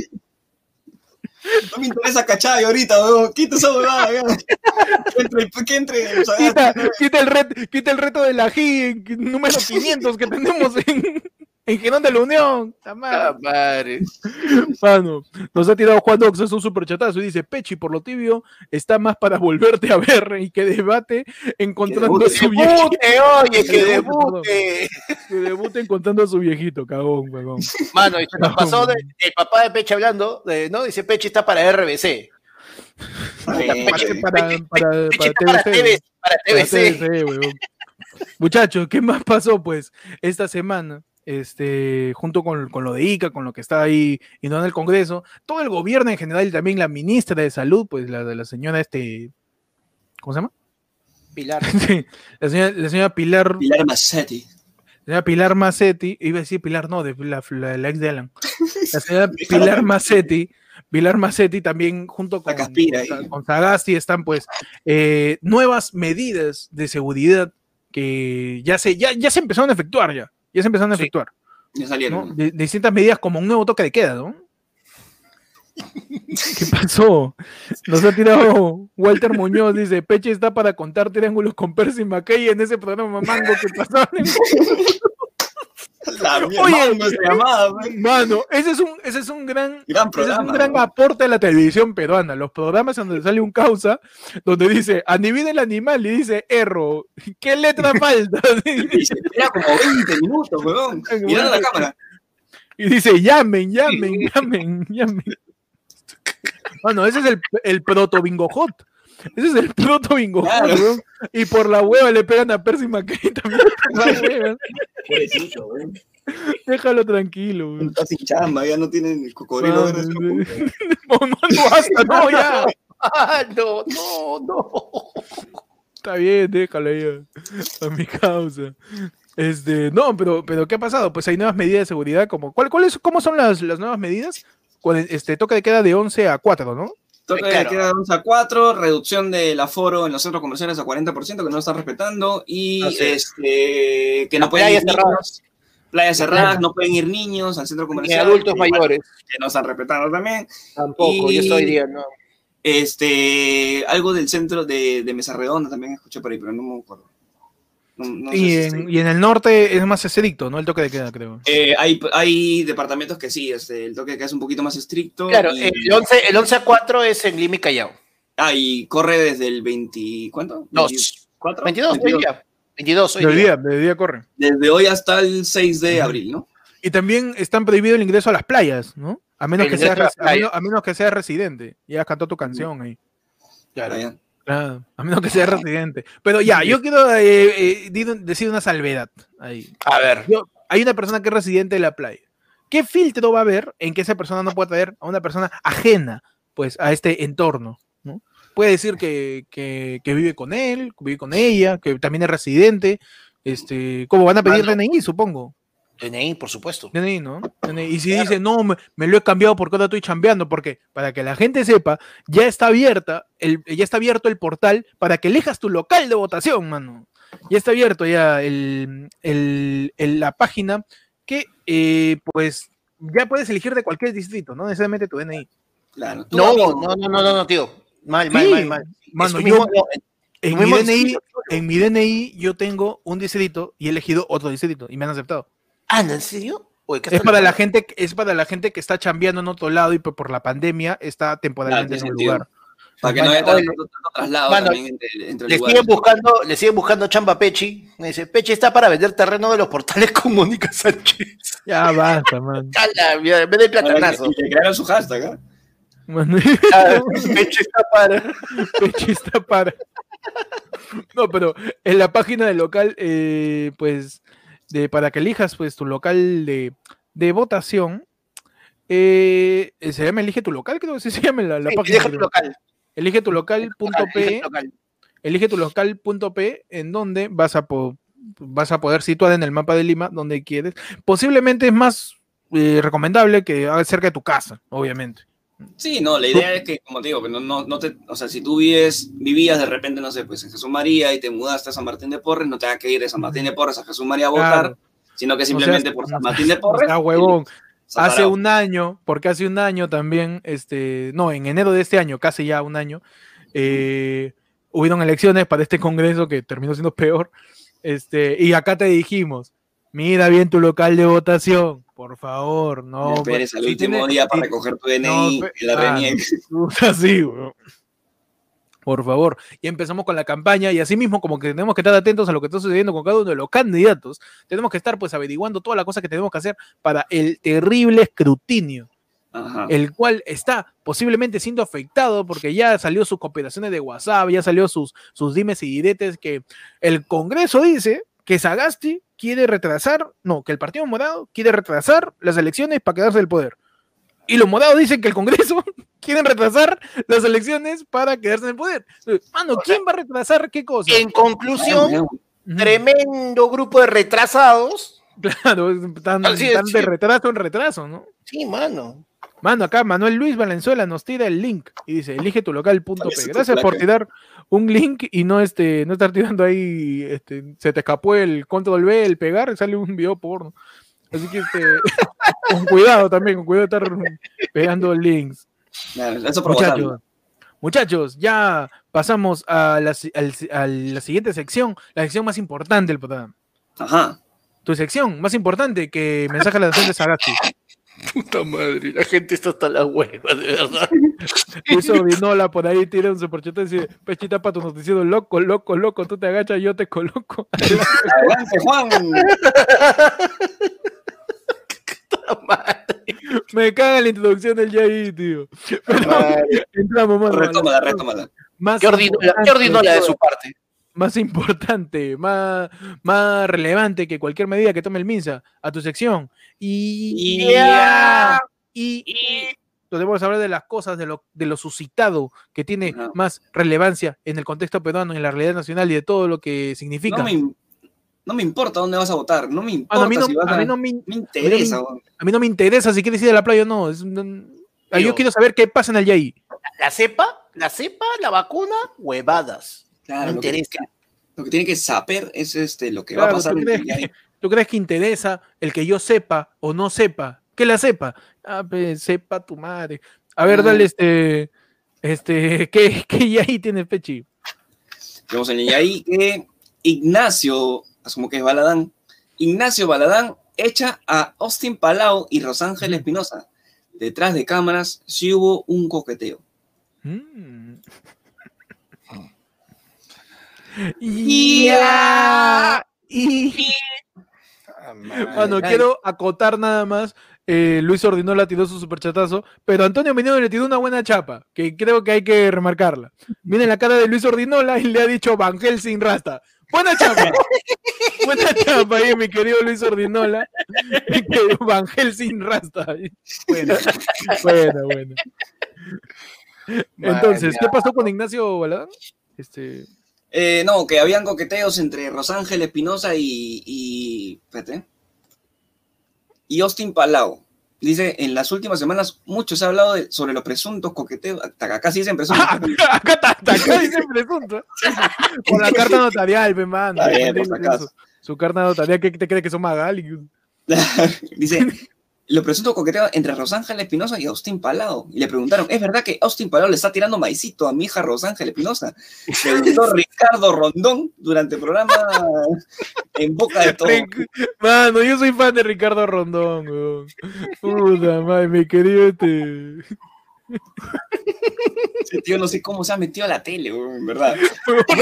No me interesa cachai ahorita, weón. Quita esa huevada. Que entre, que entre. o sea, Quita, quita el reto, quita el reto de la G número 500 que tenemos en, en Girón de la Unión. Madre. Ah, madre. Mano, nos ha tirado Juan Dox, es un superchatazo y dice, Pechi, por lo tibio, está más para volverte a ver y que debate encontrando a debute, su viejito. ¡Debute, oye, que Que debute! Que debute encontrando a su viejito, cagón, cagón. Mano, y se nos pasó de- el papá de Peche hablando, de, ¿no? Dice Peche está para RBC. Para, Peche- para, TVC. TVC. TVC. Muchachos, ¿qué más pasó? Pues esta semana, este, junto con, con lo de ICA, con lo que está ahí y no en el Congreso, todo el gobierno en general y también la ministra de Salud, pues la de la señora, este, ¿cómo se llama? Pilar. Sí, la, señora, la señora Pilar, Pilar Massetti. la señora Pilar Macetti, iba a decir Pilar, no, de la, la- la ex de Alan. La señora Pilar Macetti, Pilar Macetti también junto con, Caspira con, con Sagasti están pues eh, nuevas medidas de seguridad que ya se, ya, ya se empezaron a efectuar ya, ya se empezaron a Sí. efectuar, Ya salieron. De distintas medidas como un nuevo toque de queda, ¿no? ¿Qué pasó? Nos ha tirado Walter Muñoz, dice, Peche está para contar triángulos con Percy McKay en ese programa mango que pasaron en Mierda, Oye, no se llamaba, weón. Mano, ese es un, ese es un gran, Gran ese es un programa. gran aporte a la televisión peruana. Los programas donde sale un causa, donde dice, adivina el animal y dice, erro, ¿qué letra falta? Era como 20 minutos, weón. Mirando la cámara. y dice, llamen, llamen, llamen, llamen. Bueno, ese es el, el proto bingo hot. Ese es el proto bingo Claro. weón. Y por la hueva le pegan a Percy McKay también. por la hueva. Pobrecito, weón. Déjalo tranquilo, weón. Está sin chamba, ya no tienen el cocodrilo. No, no, no, no, ya. Ah, no, no, no. Está bien, déjalo ahí a, mi causa. Este, no, pero, pero ¿qué ha pasado? Pues hay nuevas medidas de seguridad, como, ¿cuál, cuál es- ¿cómo son las, las nuevas medidas? El- este toque de queda de 11 a 4, ¿no? De Claro. queda 11 a 4, reducción del aforo en los centros comerciales a 40% que no lo están respetando y este, que no pueden ir niños, playas cerradas, no pueden ir niños al centro Ni comercial. adultos que mayores. Que no están respetando también. Tampoco, Y- yo estoy diciendo. Este, algo del centro de, de Mesa Redonda también escuché por ahí, pero no me acuerdo. No, no Y si en, estoy- y en el norte es más estricto, ¿no? El toque de queda, creo. Eh, hay, hay departamentos que sí, este, el toque de queda es un poquito más estricto. Claro, y, el 11, el 11 a 4 es en Lima y Callao. ah, y corre desde el 20, ¿cuánto? Dos. 24, 22, hoy día. 22 hoy De día. día, de día corre. Desde hoy hasta el 6 de abril, ¿no? Y también están prohibido el ingreso a las playas, ¿no? A menos, El que seas, a menos, a menos que seas residente y has cantado tu canción ahí. Claro. Ya. Claro, a menos que seas residente. Pero ya, yo quiero eh, eh, decir una salvedad ahí. A ver. Yo- hay una persona que es residente de la playa. ¿Qué filtro va a haber en que esa persona no pueda traer a una persona ajena, pues, a este entorno? ¿no? puede decir que, que, que vive con él, que vive con ella, que también es residente. Este, ¿Cómo van a pedir. DNI, supongo? DNI, por supuesto. DNI, ¿no? DNI. Y si dice, no, me, me lo he cambiado porque ahora estoy chambeando, porque para que la gente sepa, ya está abierta, el, ya está abierto el portal para que elijas tu local de votación, mano. Ya está abierto ya el, el- el- la página que, eh, pues, ya puedes elegir de cualquier distrito, no necesariamente tu DNI. Claro. No, no, no, no, no, no, tío. Mal, mal, Sí, mal, mal. mano, yo- En tu mi, DNI, en mi DNI yo tengo un distrito y he elegido otro distrito y me han aceptado. Ah, ¿en serio? Oye, ¿qué Es para la gente, es para la gente que está chambeando en otro lado y por, por la pandemia está temporalmente Claro, en un lugar. Para que no haya tanto, traslado mano, también entre, entre Le lugares. siguen buscando, le siguen buscando chamba a Pechi. Me dice, Pechi está para vender terreno de los portales con Mónica Sánchez. Ya basta, man. Cala, en vez de platanazo. Y le crearon su hashtag. Man, Ah, Pechi está para. Pechi está para. No, pero en la página del local, eh, pues, de, para que elijas pues tu local de, de votación, eh, se llama Elige tu local, creo que sí se llama la, la Sí, página. deja tu local. Elige tu Local, local.p, deja tu local. elige tu local.p, en donde vas a, po- vas a poder situar en el mapa de Lima donde quieres. Posiblemente es más eh, recomendable que cerca de tu casa, obviamente. Sí, no, la idea es que, como te digo, que no, no, no te, o sea, si tú vives, vivías de repente, no sé, pues en Jesús María y te mudaste a San Martín de Porres, no tengas que ir de San Martín de Porres a Jesús María a votar, Claro. sino que simplemente seas- por San Martín de Porres. huevón. Hace un año, porque hace un año también, este, no, en enero de este año, casi ya un año, eh, hubieron elecciones para este congreso que terminó siendo peor, este, y acá te dijimos, mira bien tu local de votación, por favor, no. Esperes al si último tiene- día para si- recoger tu DNI no, y la ah, reniegues. Así, weón. Por favor, y empezamos con la campaña y así mismo como que tenemos que estar atentos a lo que está sucediendo con cada uno de los candidatos, tenemos que estar pues averiguando todas las cosas que tenemos que hacer para el terrible escrutinio Ajá. el cual está posiblemente siendo afectado porque ya salió sus cooperaciones de WhatsApp, ya salió sus, sus dimes y diretes que el Congreso dice que Sagasti quiere retrasar, no, que el Partido Morado quiere retrasar las elecciones para quedarse del poder. Y los morados dicen que el Congreso quieren retrasar las elecciones para quedarse en el poder. Mano, ¿quién va a retrasar qué cosa? En conclusión, tremendo grupo de retrasados. Claro, están de retraso en retraso, ¿no? Sí, mano. Mano, acá Manuel Luis Valenzuela nos tira el link y dice, elige tu local.p. Gracias por tirar un link y no este, no estar tirando ahí, este, se te escapó el control B, el pegar, sale un video porno. Así que este, con cuidado también, con cuidado de estar pegando links. Claro, Eso. Muchachos, muchachos, ya pasamos a la, a la siguiente sección, la sección más importante del programa. Ajá. Tu sección más importante que mensaje a la nación de Sagasti. Puta madre, la gente está hasta la hueva, de verdad. Hizo Vinola por ahí, tira un superchete y dice, pechita para tu noticiero, loco, loco, loco, tú te agachas, yo te coloco. Adelante, Juan. Puta madre. Me caga la introducción del Yair, tío. Pero entramos, mano. Retómala, retómala. Más ¿Qué ordinola, qué ordinola de su parte? Más importante, más, más relevante que cualquier medida que tome el MINSA a tu sección. Y, Ya. y, donde vamos a hablar de las cosas, de lo, de lo suscitado que tiene más relevancia en el contexto peruano, en la realidad nacional y de todo lo que significa. No me, im- no me importa dónde vas a votar. No me importa Mano, a, mí no, me, interesa. a mí no me interesa si quieres ir a la playa o no. es ah, yo quiero saber qué pasa en el Yaí. La cepa, la cepa, la vacuna, huevadas. Claro, lo que, interesa. lo que tiene que saber es este, lo que va a pasar. ¿tú crees, que, ¿Tú crees que interesa el que yo sepa o no sepa? Que la sepa. Ah, pues sepa tu madre. A ver, Ah. dale este. Este. ¿Qué, qué Yaí tiene Pechi? Vemos en el ahí que Ignacio, asumo que es Baladán, Ignacio Baladán echa a Austin Palau y Rosángel Espinosa. Detrás de cámaras sí hubo un coqueteo. Mm. Ya. Y- Ah, Bueno, Ay. quiero acotar nada más. eh, Luis Ordinola tiró su superchatazo, pero Antonio Menino le tiró una buena chapa, que creo que hay que remarcarla. Miren la cara de Luis Ordinola y le ha dicho Van Helsing Rasta. Buena chapa. buena chapa ahí, mi querido Luis Ordinola. Van Helsing Rasta. Buena, buena, buena. Entonces, ¿qué pasó con Ignacio Baladán? Este, Eh, no, que habían coqueteos entre Rosángel Espinosa y, y, espérate, y Austin Palau. Dice, en las últimas semanas mucho se ha hablado de- sobre los presuntos coqueteos, hasta acá sí dicen presuntos. Ah, acá, está, hasta acá dice presunto. Por la carta notarial, pe. Está bien, por. Su, su carta notarial, ¿qué te crees que son Magali? Dice, los presuntos coqueteos entre Rosángel Espinosa y Austin Palau. Y le preguntaron, ¿es verdad que Austin Palau le está tirando maicito a mi hija Rosángel Espinosa? Preguntó Ricardo Rondón durante el programa En Boca de Todo. Mano, yo soy fan de Ricardo Rondón, weón. Puta madre, mi querido este. Ese tío no sé cómo se ha metido a la tele, en verdad.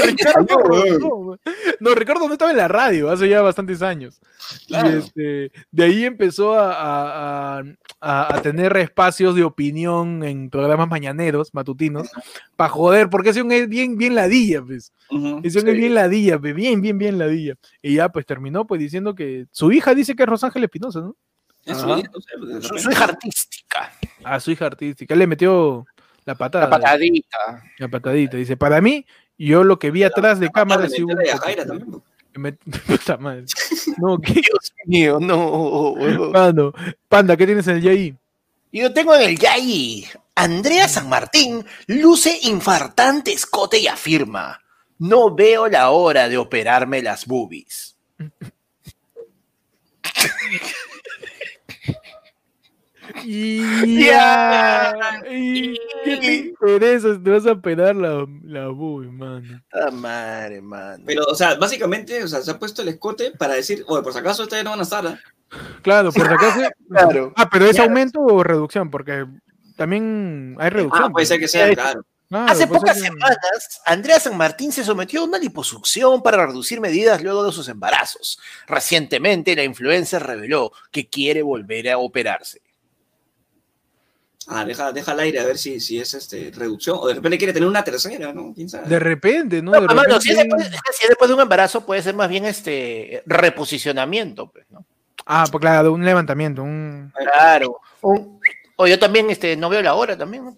Ricardo weón. No, Ricardo no estaba en la radio hace ya bastantes años. Y, este, de ahí empezó a, a- a- tener espacios de opinión en programas mañaneros, matutinos, para joder, porque ese es bien, bien ladilla, pues. Ese sí. es bien ladilla, pues, bien, bien, bien ladilla. Y ya, pues terminó pues diciendo que su hija dice que es Rosángel Espinosa, ¿no? No sé, de Su, hija artística. A su hija artística. Él le metió la patada. La patadita. La patadita. Dice, para mí, yo lo que vi atrás de cámara Ah, sí hubo también, me- Puta madre. No, ¿qué? Dios mío, no. Mano, Panda, ¿qué tienes en el YI? Yo tengo en el Yayi. Andrea San Martín luce infartante escote y afirma: No veo la hora de operarme las boobies. Y Ya. ¿Y ¿Qué te interesa? Te vas a pegar la, la mano. Ah, madre, mano. Pero, o sea, básicamente, o sea, se ha puesto el escote para decir, oye, por si acaso ustedes no van a estar. ¿ah?". Claro, por si acaso. Claro. Ah, pero es Ya. aumento o reducción, porque también hay reducción. Ah, puede ser que sea, Sí. claro. Claro, Hace pocas que- semanas, Andrea San Martín se sometió a una liposucción para reducir medidas luego de sus embarazos. Recientemente, la influencer reveló que quiere volver a operarse. Ah, deja, deja al aire a ver si, si es este, reducción. O de repente quiere tener una tercera, ¿no? ¿Quién sabe? De repente, ¿no? De Ah, mano, si, es después, es si es después de un embarazo, puede ser más bien este reposicionamiento, pues, ¿no? Ah, pues claro, un levantamiento, un. Claro. Un- o yo también este, no veo la hora también, ¿no?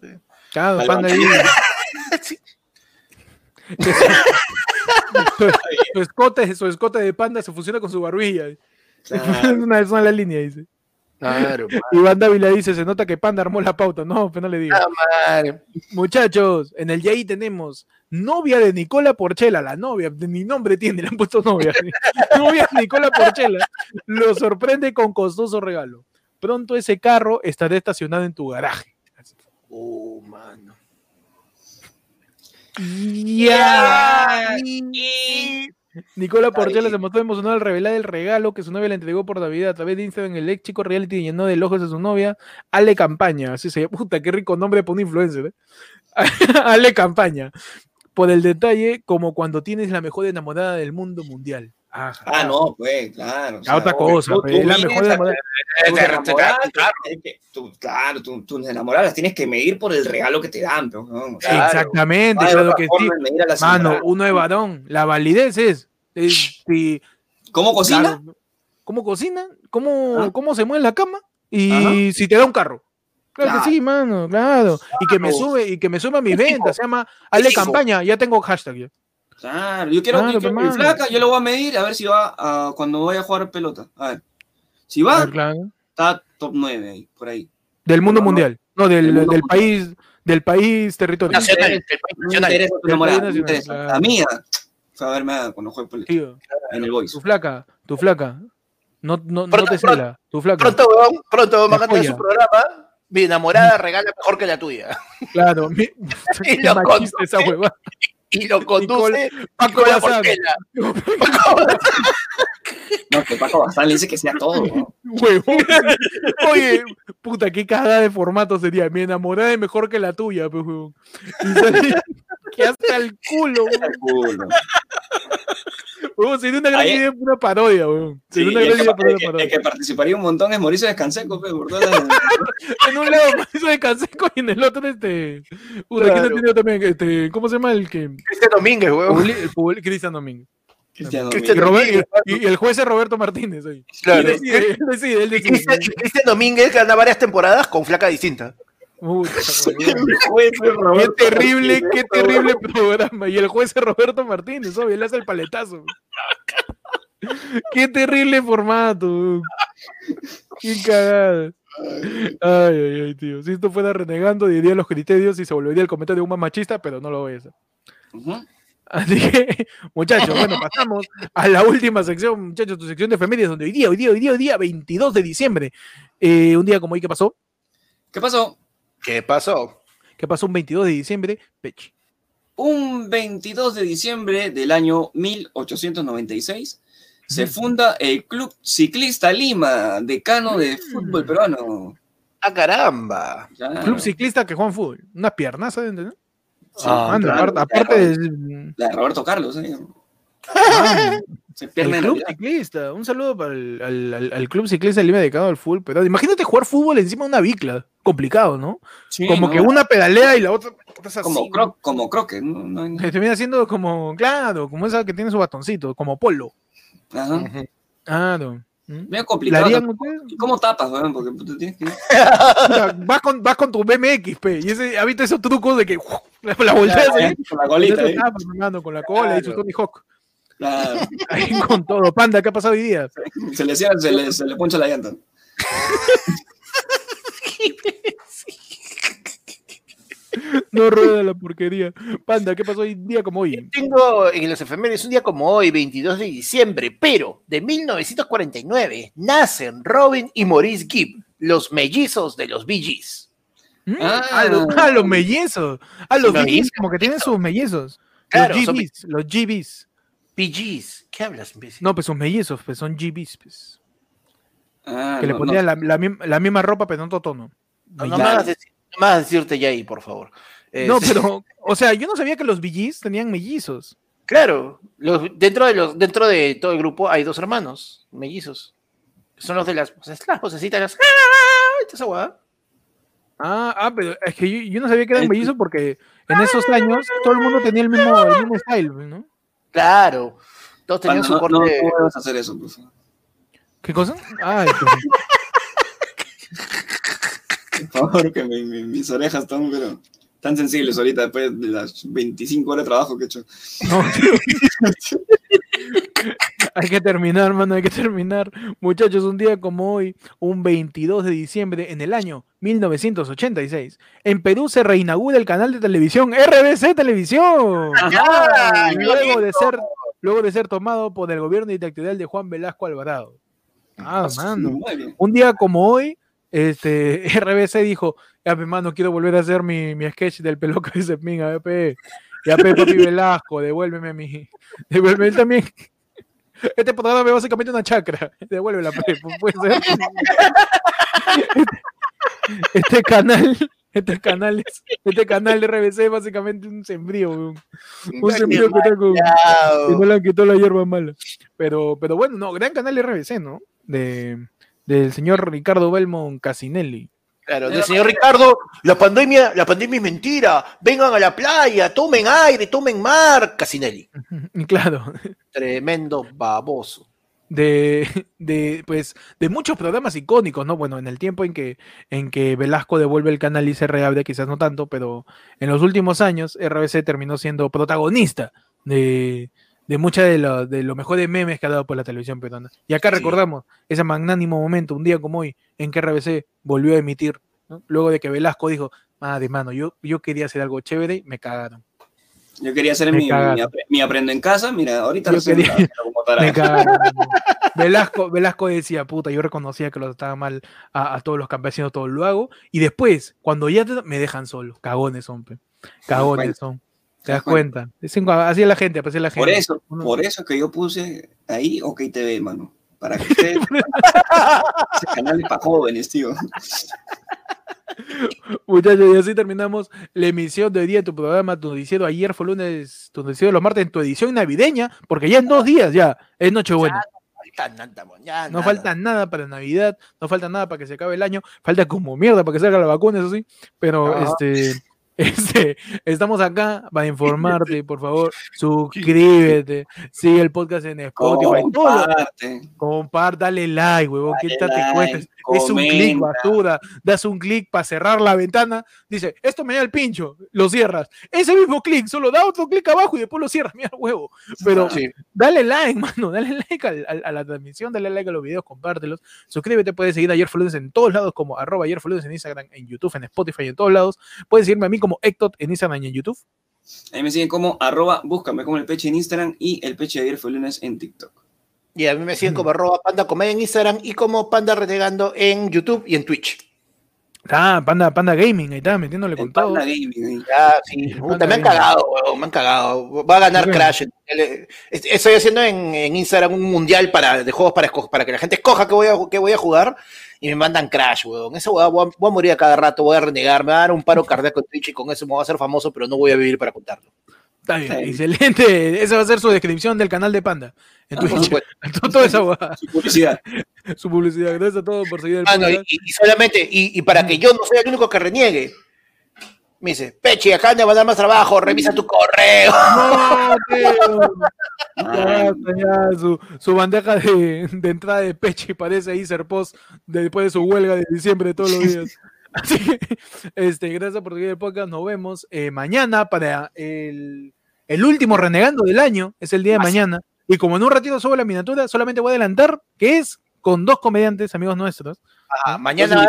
Claro, Al panda ahí. Sí. su, su escote, su escote de panda se fusiona con su barbilla. Es Claro. una sola línea, dice. Claro, Iván Dávila dice, se nota que Panda armó la pauta. No, pues no le digo. Ah. Muchachos, en el YAI tenemos novia de Nicola Porchela, la novia, mi nombre tiene, le han puesto novia. novia de Nicola Porchela, lo sorprende con costoso regalo. Pronto ese carro estará estacionado en tu garaje. Oh, mano. Ya. Nicola Porchela se mostró emocionado al revelar el regalo que su novia le entregó por Navidad a través de Instagram. El ex chico reality llenó de ojos de su novia. Ale Campaña, así se llama. Puta, qué rico nombre para un influencer. ¿eh? Ale Campaña. Por el detalle, como cuando tienes la mejor enamorada del mundo mundial. Ajá. Ah, no, pues, claro. o sea, otra cosa, tú- pues, tú es la mejor a- enamorada. claro. tú- tú- tus enamoradas las tienes que medir por el regalo que te dan, pero, sea, Claro. Exactamente, claro que sí. a Mano, uno es varón. La validez es. Es si- ¿Cómo cocina? Claro. ¿Cómo cocina? ¿Cómo, Ah. ¿Cómo se mueve en la cama? Y Ajá. si te da un carro. Claro, Claro. que sí, mano, claro. Y que me sube, y que me sube a mis ventas. Se llama Ale. Campaña, ya tengo hashtag. ya. Claro, yo quiero, Claro, yo quiero mi hermano. flaca, yo lo voy a medir a ver si va a, cuando vaya a jugar pelota. A ver. Si va, Ah, claro. está top 9 ahí, por ahí. Del mundo No, mundial. No, del, Del mundo del mundial. país, del país territorio. Nacional, del país nacional. La mía fue a verme a- cuando juegue pelota Tío, en el Boys. tu flaca, tu flaca. No, no, no Pronto, te pronto. cela, tu flaca. Pronto, weón, pronto La van a tener su programa. Mi enamorada regala mejor que la tuya. Claro, mi, Y lo machista esa conduce. hueva. Y lo conduce Paco Nicola Bazán. Porchela. No, que Paco Bazán le dice que sea todo. ¿no? Huevón. Oye, puta, qué cagada de formato sería. Mi enamorada es mejor que la tuya, pues, huevón. Y sale- que hasta el culo, huevón. Culo. Huevón, Sería una gran Ahí- idea, una parodia. Sí, Sería una el, gran que, idea para el una que- el parodia. que participaría un montón es Mauricio Descanseco, pe, por todas las- En un lado Mauricio de Canseco y en el otro, este. ¿quién ha tenido también? Este, ¿Cómo se llama el que. Cristian Domínguez, weón. publi- el Cristian Domínguez. Cristiano Cristian Domínguez. Y- y el juez es Roberto Martínez. ahí. Claro. Él decide, él decide, él decide. Cristian, y Cristian Domínguez gana varias temporadas con flaca distinta. Puta, qué terrible, qué terrible programa. Y el juez es Roberto Martínez, obvio, él hace el paletazo. Qué terrible formato. Qué cagada. Ay, ay, ay, tío. Si esto fuera renegando, diría los criterios y se volvería el comentario de un más machista, pero no lo voy a hacer. Así que, muchachos, bueno, pasamos a la última sección, muchachos, tu sección de efemérides, donde hoy día, hoy día, hoy día, hoy día, 22 de diciembre. Eh, un día como hoy, ¿qué pasó? ¿Qué pasó? ¿Qué pasó? ¿Qué pasó un 22 de diciembre? Pechi. Un 22 de diciembre del año 1896 se funda el Club Ciclista Lima, decano de fútbol peruano. ¡Ah, caramba! Ya. Club ciclista que juega fútbol. Unas piernas, ¿sabes? ¿no? Sí, Ah, Anda, claro. aparte, de. La de Roberto Carlos, ¿eh? Ah, Se pierde el club ciclista. Un saludo para el al, al- al club ciclista de Lima dedicado al fútbol. Pero imagínate jugar fútbol encima de una bicla. Complicado, ¿no? Sí, como ¿no? que una pedalea y la otra. es así, Como, ¿no? cro como croque, ¿no? Se termina siendo como, claro, como esa que tiene su batoncito, como polo. Ajá. Claro. Medio ¿La complicado. ¿Cómo tapas, weón? Porque tú tienes que... Vas, con, vas con tu BMX, pe, y ese, ¿has visto esos trucos de que ¡uf! la, la volteas ahí? Con la colita, ¿eh? te tapas, hermano, con la cola y su Claro. Tony Hawk. Claro. Ahí con todo. Panda, ¿qué ha pasado hoy día? Se le cierra, se le, se le poncha la llanta. No rueda la porquería. Panda, ¿qué pasó hoy día como hoy? Tengo en los efemérides un día como hoy, 22 de diciembre, pero de 1949, nacen Robin y Maurice Gibb, los mellizos de los Bee Gees. ¿Mm? Ah. Ah, los, los mellizos. Ah, los Los BBs, como que tienen sus mellizos. Claro, los son GBs, los GBs. Bee Gees, ¿qué hablas, imbécil? No, pues son mellizos, pues son GBs, pues. Ah, Que le no, ponían no. la, la misma ropa, pero en otro tono. No, no me hagas decir- no decirte ya ahí, por favor. No, Este, pero, o sea, yo no sabía que los BGs tenían mellizos. Claro, los- dentro, de los, dentro de todo el grupo hay dos hermanos, mellizos. Son los de las, voces- las vocecitas, las... ¡Ah! Ah, ah, pero es que yo, yo no sabía que eran Eh, mellizos porque en esos años todo el mundo tenía el mismo, el mismo style, ¿no? Claro, todos tenían Panda, su no, corte. no, no a hacer eso, favor. ¿Qué cosa? Ay, pues, Por favor, que mi- mi- mis orejas están, pero, tan sensibles ahorita después de las 25 horas de trabajo que he hecho. no, hay que terminar, mano, hay que terminar. Muchachos, un día como hoy, un 22 de diciembre en el año 1986, en Perú se reinaugura el canal de televisión RBC Televisión. ¡Ah! qué luego de ser luego de ser tomado por el gobierno dictatorial de Juan Velasco Alvarado. Ah, mano. Un día como hoy, este RBC dijo, ya mi mano, quiero volver a hacer mi, mi sketch del peloca de Cepín, a ver, ya papi Velasco, devuélveme mi, devuélveme él también. Este programa es básicamente una chacra, devuélvela, pe, pu- puede ser. Este, este canal, este canal, es- este canal de RBC es básicamente un sembrío, weón. un sembrío que está con, y no le han quitado la hierba mala. Pero, pero bueno, no, gran canal de RBC, ¿no? De, del señor Ricardo Belmont Casinelli. Claro, del señor Ricardo, la pandemia, la pandemia es mentira. Vengan a la playa, tomen aire, tomen mar. Casinelli, claro, tremendo baboso. De, de, pues, de muchos programas icónicos, ¿no? Bueno, en el tiempo en que, en que Velasco devuelve el canal y se reabre, quizás no tanto, pero en los últimos años RBC terminó siendo protagonista de, de muchas de, lo- de los mejores memes que ha dado por la televisión peruana. Y acá Sí. recordamos ese magnánimo momento, un día como hoy, en que RBC volvió a emitir, ¿no? luego de que Velasco dijo, madre mano, yo, yo quería hacer algo chévere y me cagaron. Yo quería hacer mi, mi, aprendo en casa, mira, ahorita lo quería-. Velasco, Velasco decía, puta, yo reconocía que lo trataba mal a, a todos los campesinos, todo lo hago. Y después, cuando ya te- me dejan solo, cagones son, pe. Cagones son. ¿Te das cuenta. así es la gente, así es la gente. Por eso, Uno- por eso que yo puse ahí OK TV, mano. Para que ustedes. ese canal es para jóvenes, tío. Muchachos, y así terminamos la emisión de hoy día de tu programa, tu noticiero. Ayer fue lunes, tu noticiero de los martes, en tu edición navideña, porque ya en dos días ya es Nochebuena. Ya No nada. falta nada para Navidad, no falta nada para que se acabe el año, falta como mierda para que salga la vacuna, eso sí. Pero este, Este, estamos acá para informarte, por favor, suscríbete, sigue el podcast en Spotify, comparte, comparte dale like, huevón, ¿qué tal te cuesta? Es un clic, basura, das un clic para cerrar la ventana, dice, esto me da el pincho, lo cierras, ese mismo clic, solo da otro clic abajo y después lo cierras, mira huevo, pero dale like, mano, dale like a, la transmisión, dale like a los videos, compártelos, suscríbete, puedes seguir a Ayer en todos lados como arroba Ayer en Instagram, en YouTube, en Spotify, en todos lados, puedes seguirme a mí como como Ectot en Instagram y en YouTube. Ahí me siguen como arroba, búscame como el peche en Instagram y el peche de ayer fue lunes en TikTok. Y a mí me siguen como arroba panda comedia en Instagram y como panda renegando en YouTube y en Twitch. Ah, Panda, Panda Gaming, ahí está, metiéndole con todo. Panda Gaming, ah, sí. me han cagado, me han cagado. Va a ganar Crash. Estoy haciendo en, en, Instagram un mundial para, de juegos para, para que la gente escoja qué voy a, qué voy a jugar y me mandan Crash, weón. Esa weón, voy, a, morir a cada rato, voy a renegar, me va a dar un paro cardíaco en Twitch y con eso me voy a hacer famoso, pero no voy a vivir para contarlo. Está bien, excelente. Esa va a ser su descripción del canal de Panda. En ah, Twitch. Toda esa Su publicidad. Su publicidad. Gracias a todos por seguir el ah, y, solamente, y, para que yo no sea el único que reniegue, me dice, Pechi, acá me va a dar más trabajo, revisa tu correo. No, tío. Ya, ya, su, su, bandeja de, de, entrada de Pechi parece ahí ser post después de su huelga de diciembre todos los días. Así que, este, gracias por seguir el podcast. Nos vemos eh, mañana para el, el, último renegando del año. Es el día de mañana. Y como en un ratito subo la miniatura, solamente voy a adelantar que es con dos comediantes, amigos nuestros. Ah, mañana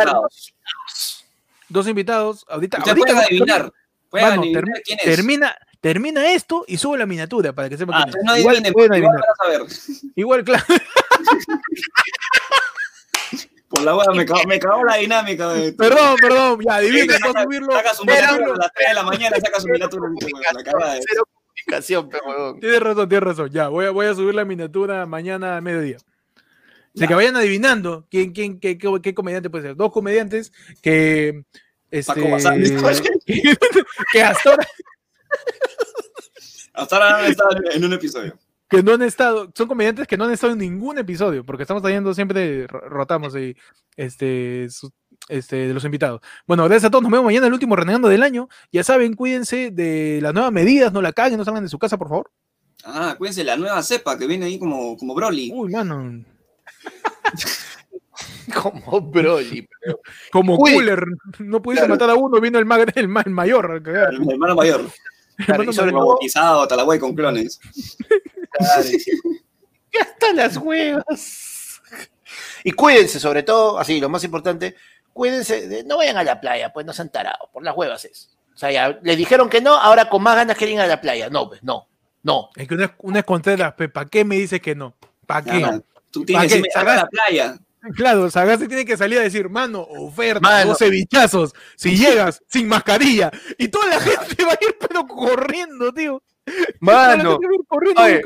dos invitados. Ahorita, ahorita adivinar. Termina, termina esto y sube la miniatura para que sepan ah, no igual pueden adivinar. Igual, claro. Por la hueá, me cagó, me cagó la dinámica. De... Perdón, perdón, ya adivina, sí, subirlo. Saca su miniatura a las 3 de la mañana, saca su miniatura. Cero comunicación, pero Tienes razón, tienes razón. Ya, voy a, voy a subir la miniatura mañana a mediodía. De que vayan adivinando quién, quién, qué, qué, comediante puede ser. Dos comediantes que. Este, que, que hasta ahora. hasta ahora han estado en un episodio. Que no han estado, son comediantes que no han estado en ningún episodio, porque estamos trayendo siempre, rotamos y este, este, de los invitados. Bueno, gracias a todos, nos vemos mañana el último renegando del año. Ya saben, cuídense de las nuevas medidas, no la caguen, no salgan de su casa, por favor. Ah, cuídense la nueva cepa que viene ahí como, como Broly. Uy, mano. Como Broly. Como Cooler. No pudiste matar a uno, vino el, el, mayor. El, hermano mayor. El bautizado, Talaguay con clones. Ya están las huevas. Y cuídense, sobre todo, así, lo más importante, cuídense, no vayan a la playa, pues no se han tarado, por las huevas es. O sea, ya les dijeron que no, ahora con más ganas quieren ir a la playa. No, pues no, no. Es que una, una es Contreras, ¿para qué me dice que no? ¿Para qué? Tú tienes que ir a la playa. Claro, Sagasti tiene que salir a decir, mano, oferta, 12 bichazos, si llegas sin mascarilla. Y toda la gente va a ir pero corriendo, tío. Mano, Oye,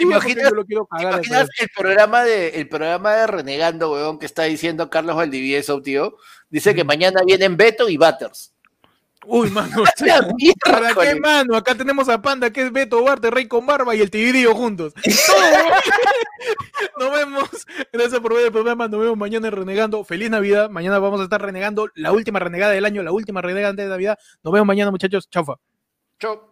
imaginas, lo quiero cagar imaginas el programa de el programa de Renegando, weón, que está diciendo Carlos Valdivieso, tío. Dice que mañana vienen Beto y Butters. Uy, mano. ¿Para qué, mano? Acá tenemos a Panda, que es Beto Barte, Rey con Barba y el Tibidio juntos. nos vemos. Gracias por ver el programa. Nos vemos mañana en Renegando. Feliz Navidad. Mañana vamos a estar renegando la última renegada del año, la última renegada de Navidad. Nos vemos mañana, muchachos. Chaufa. Chau.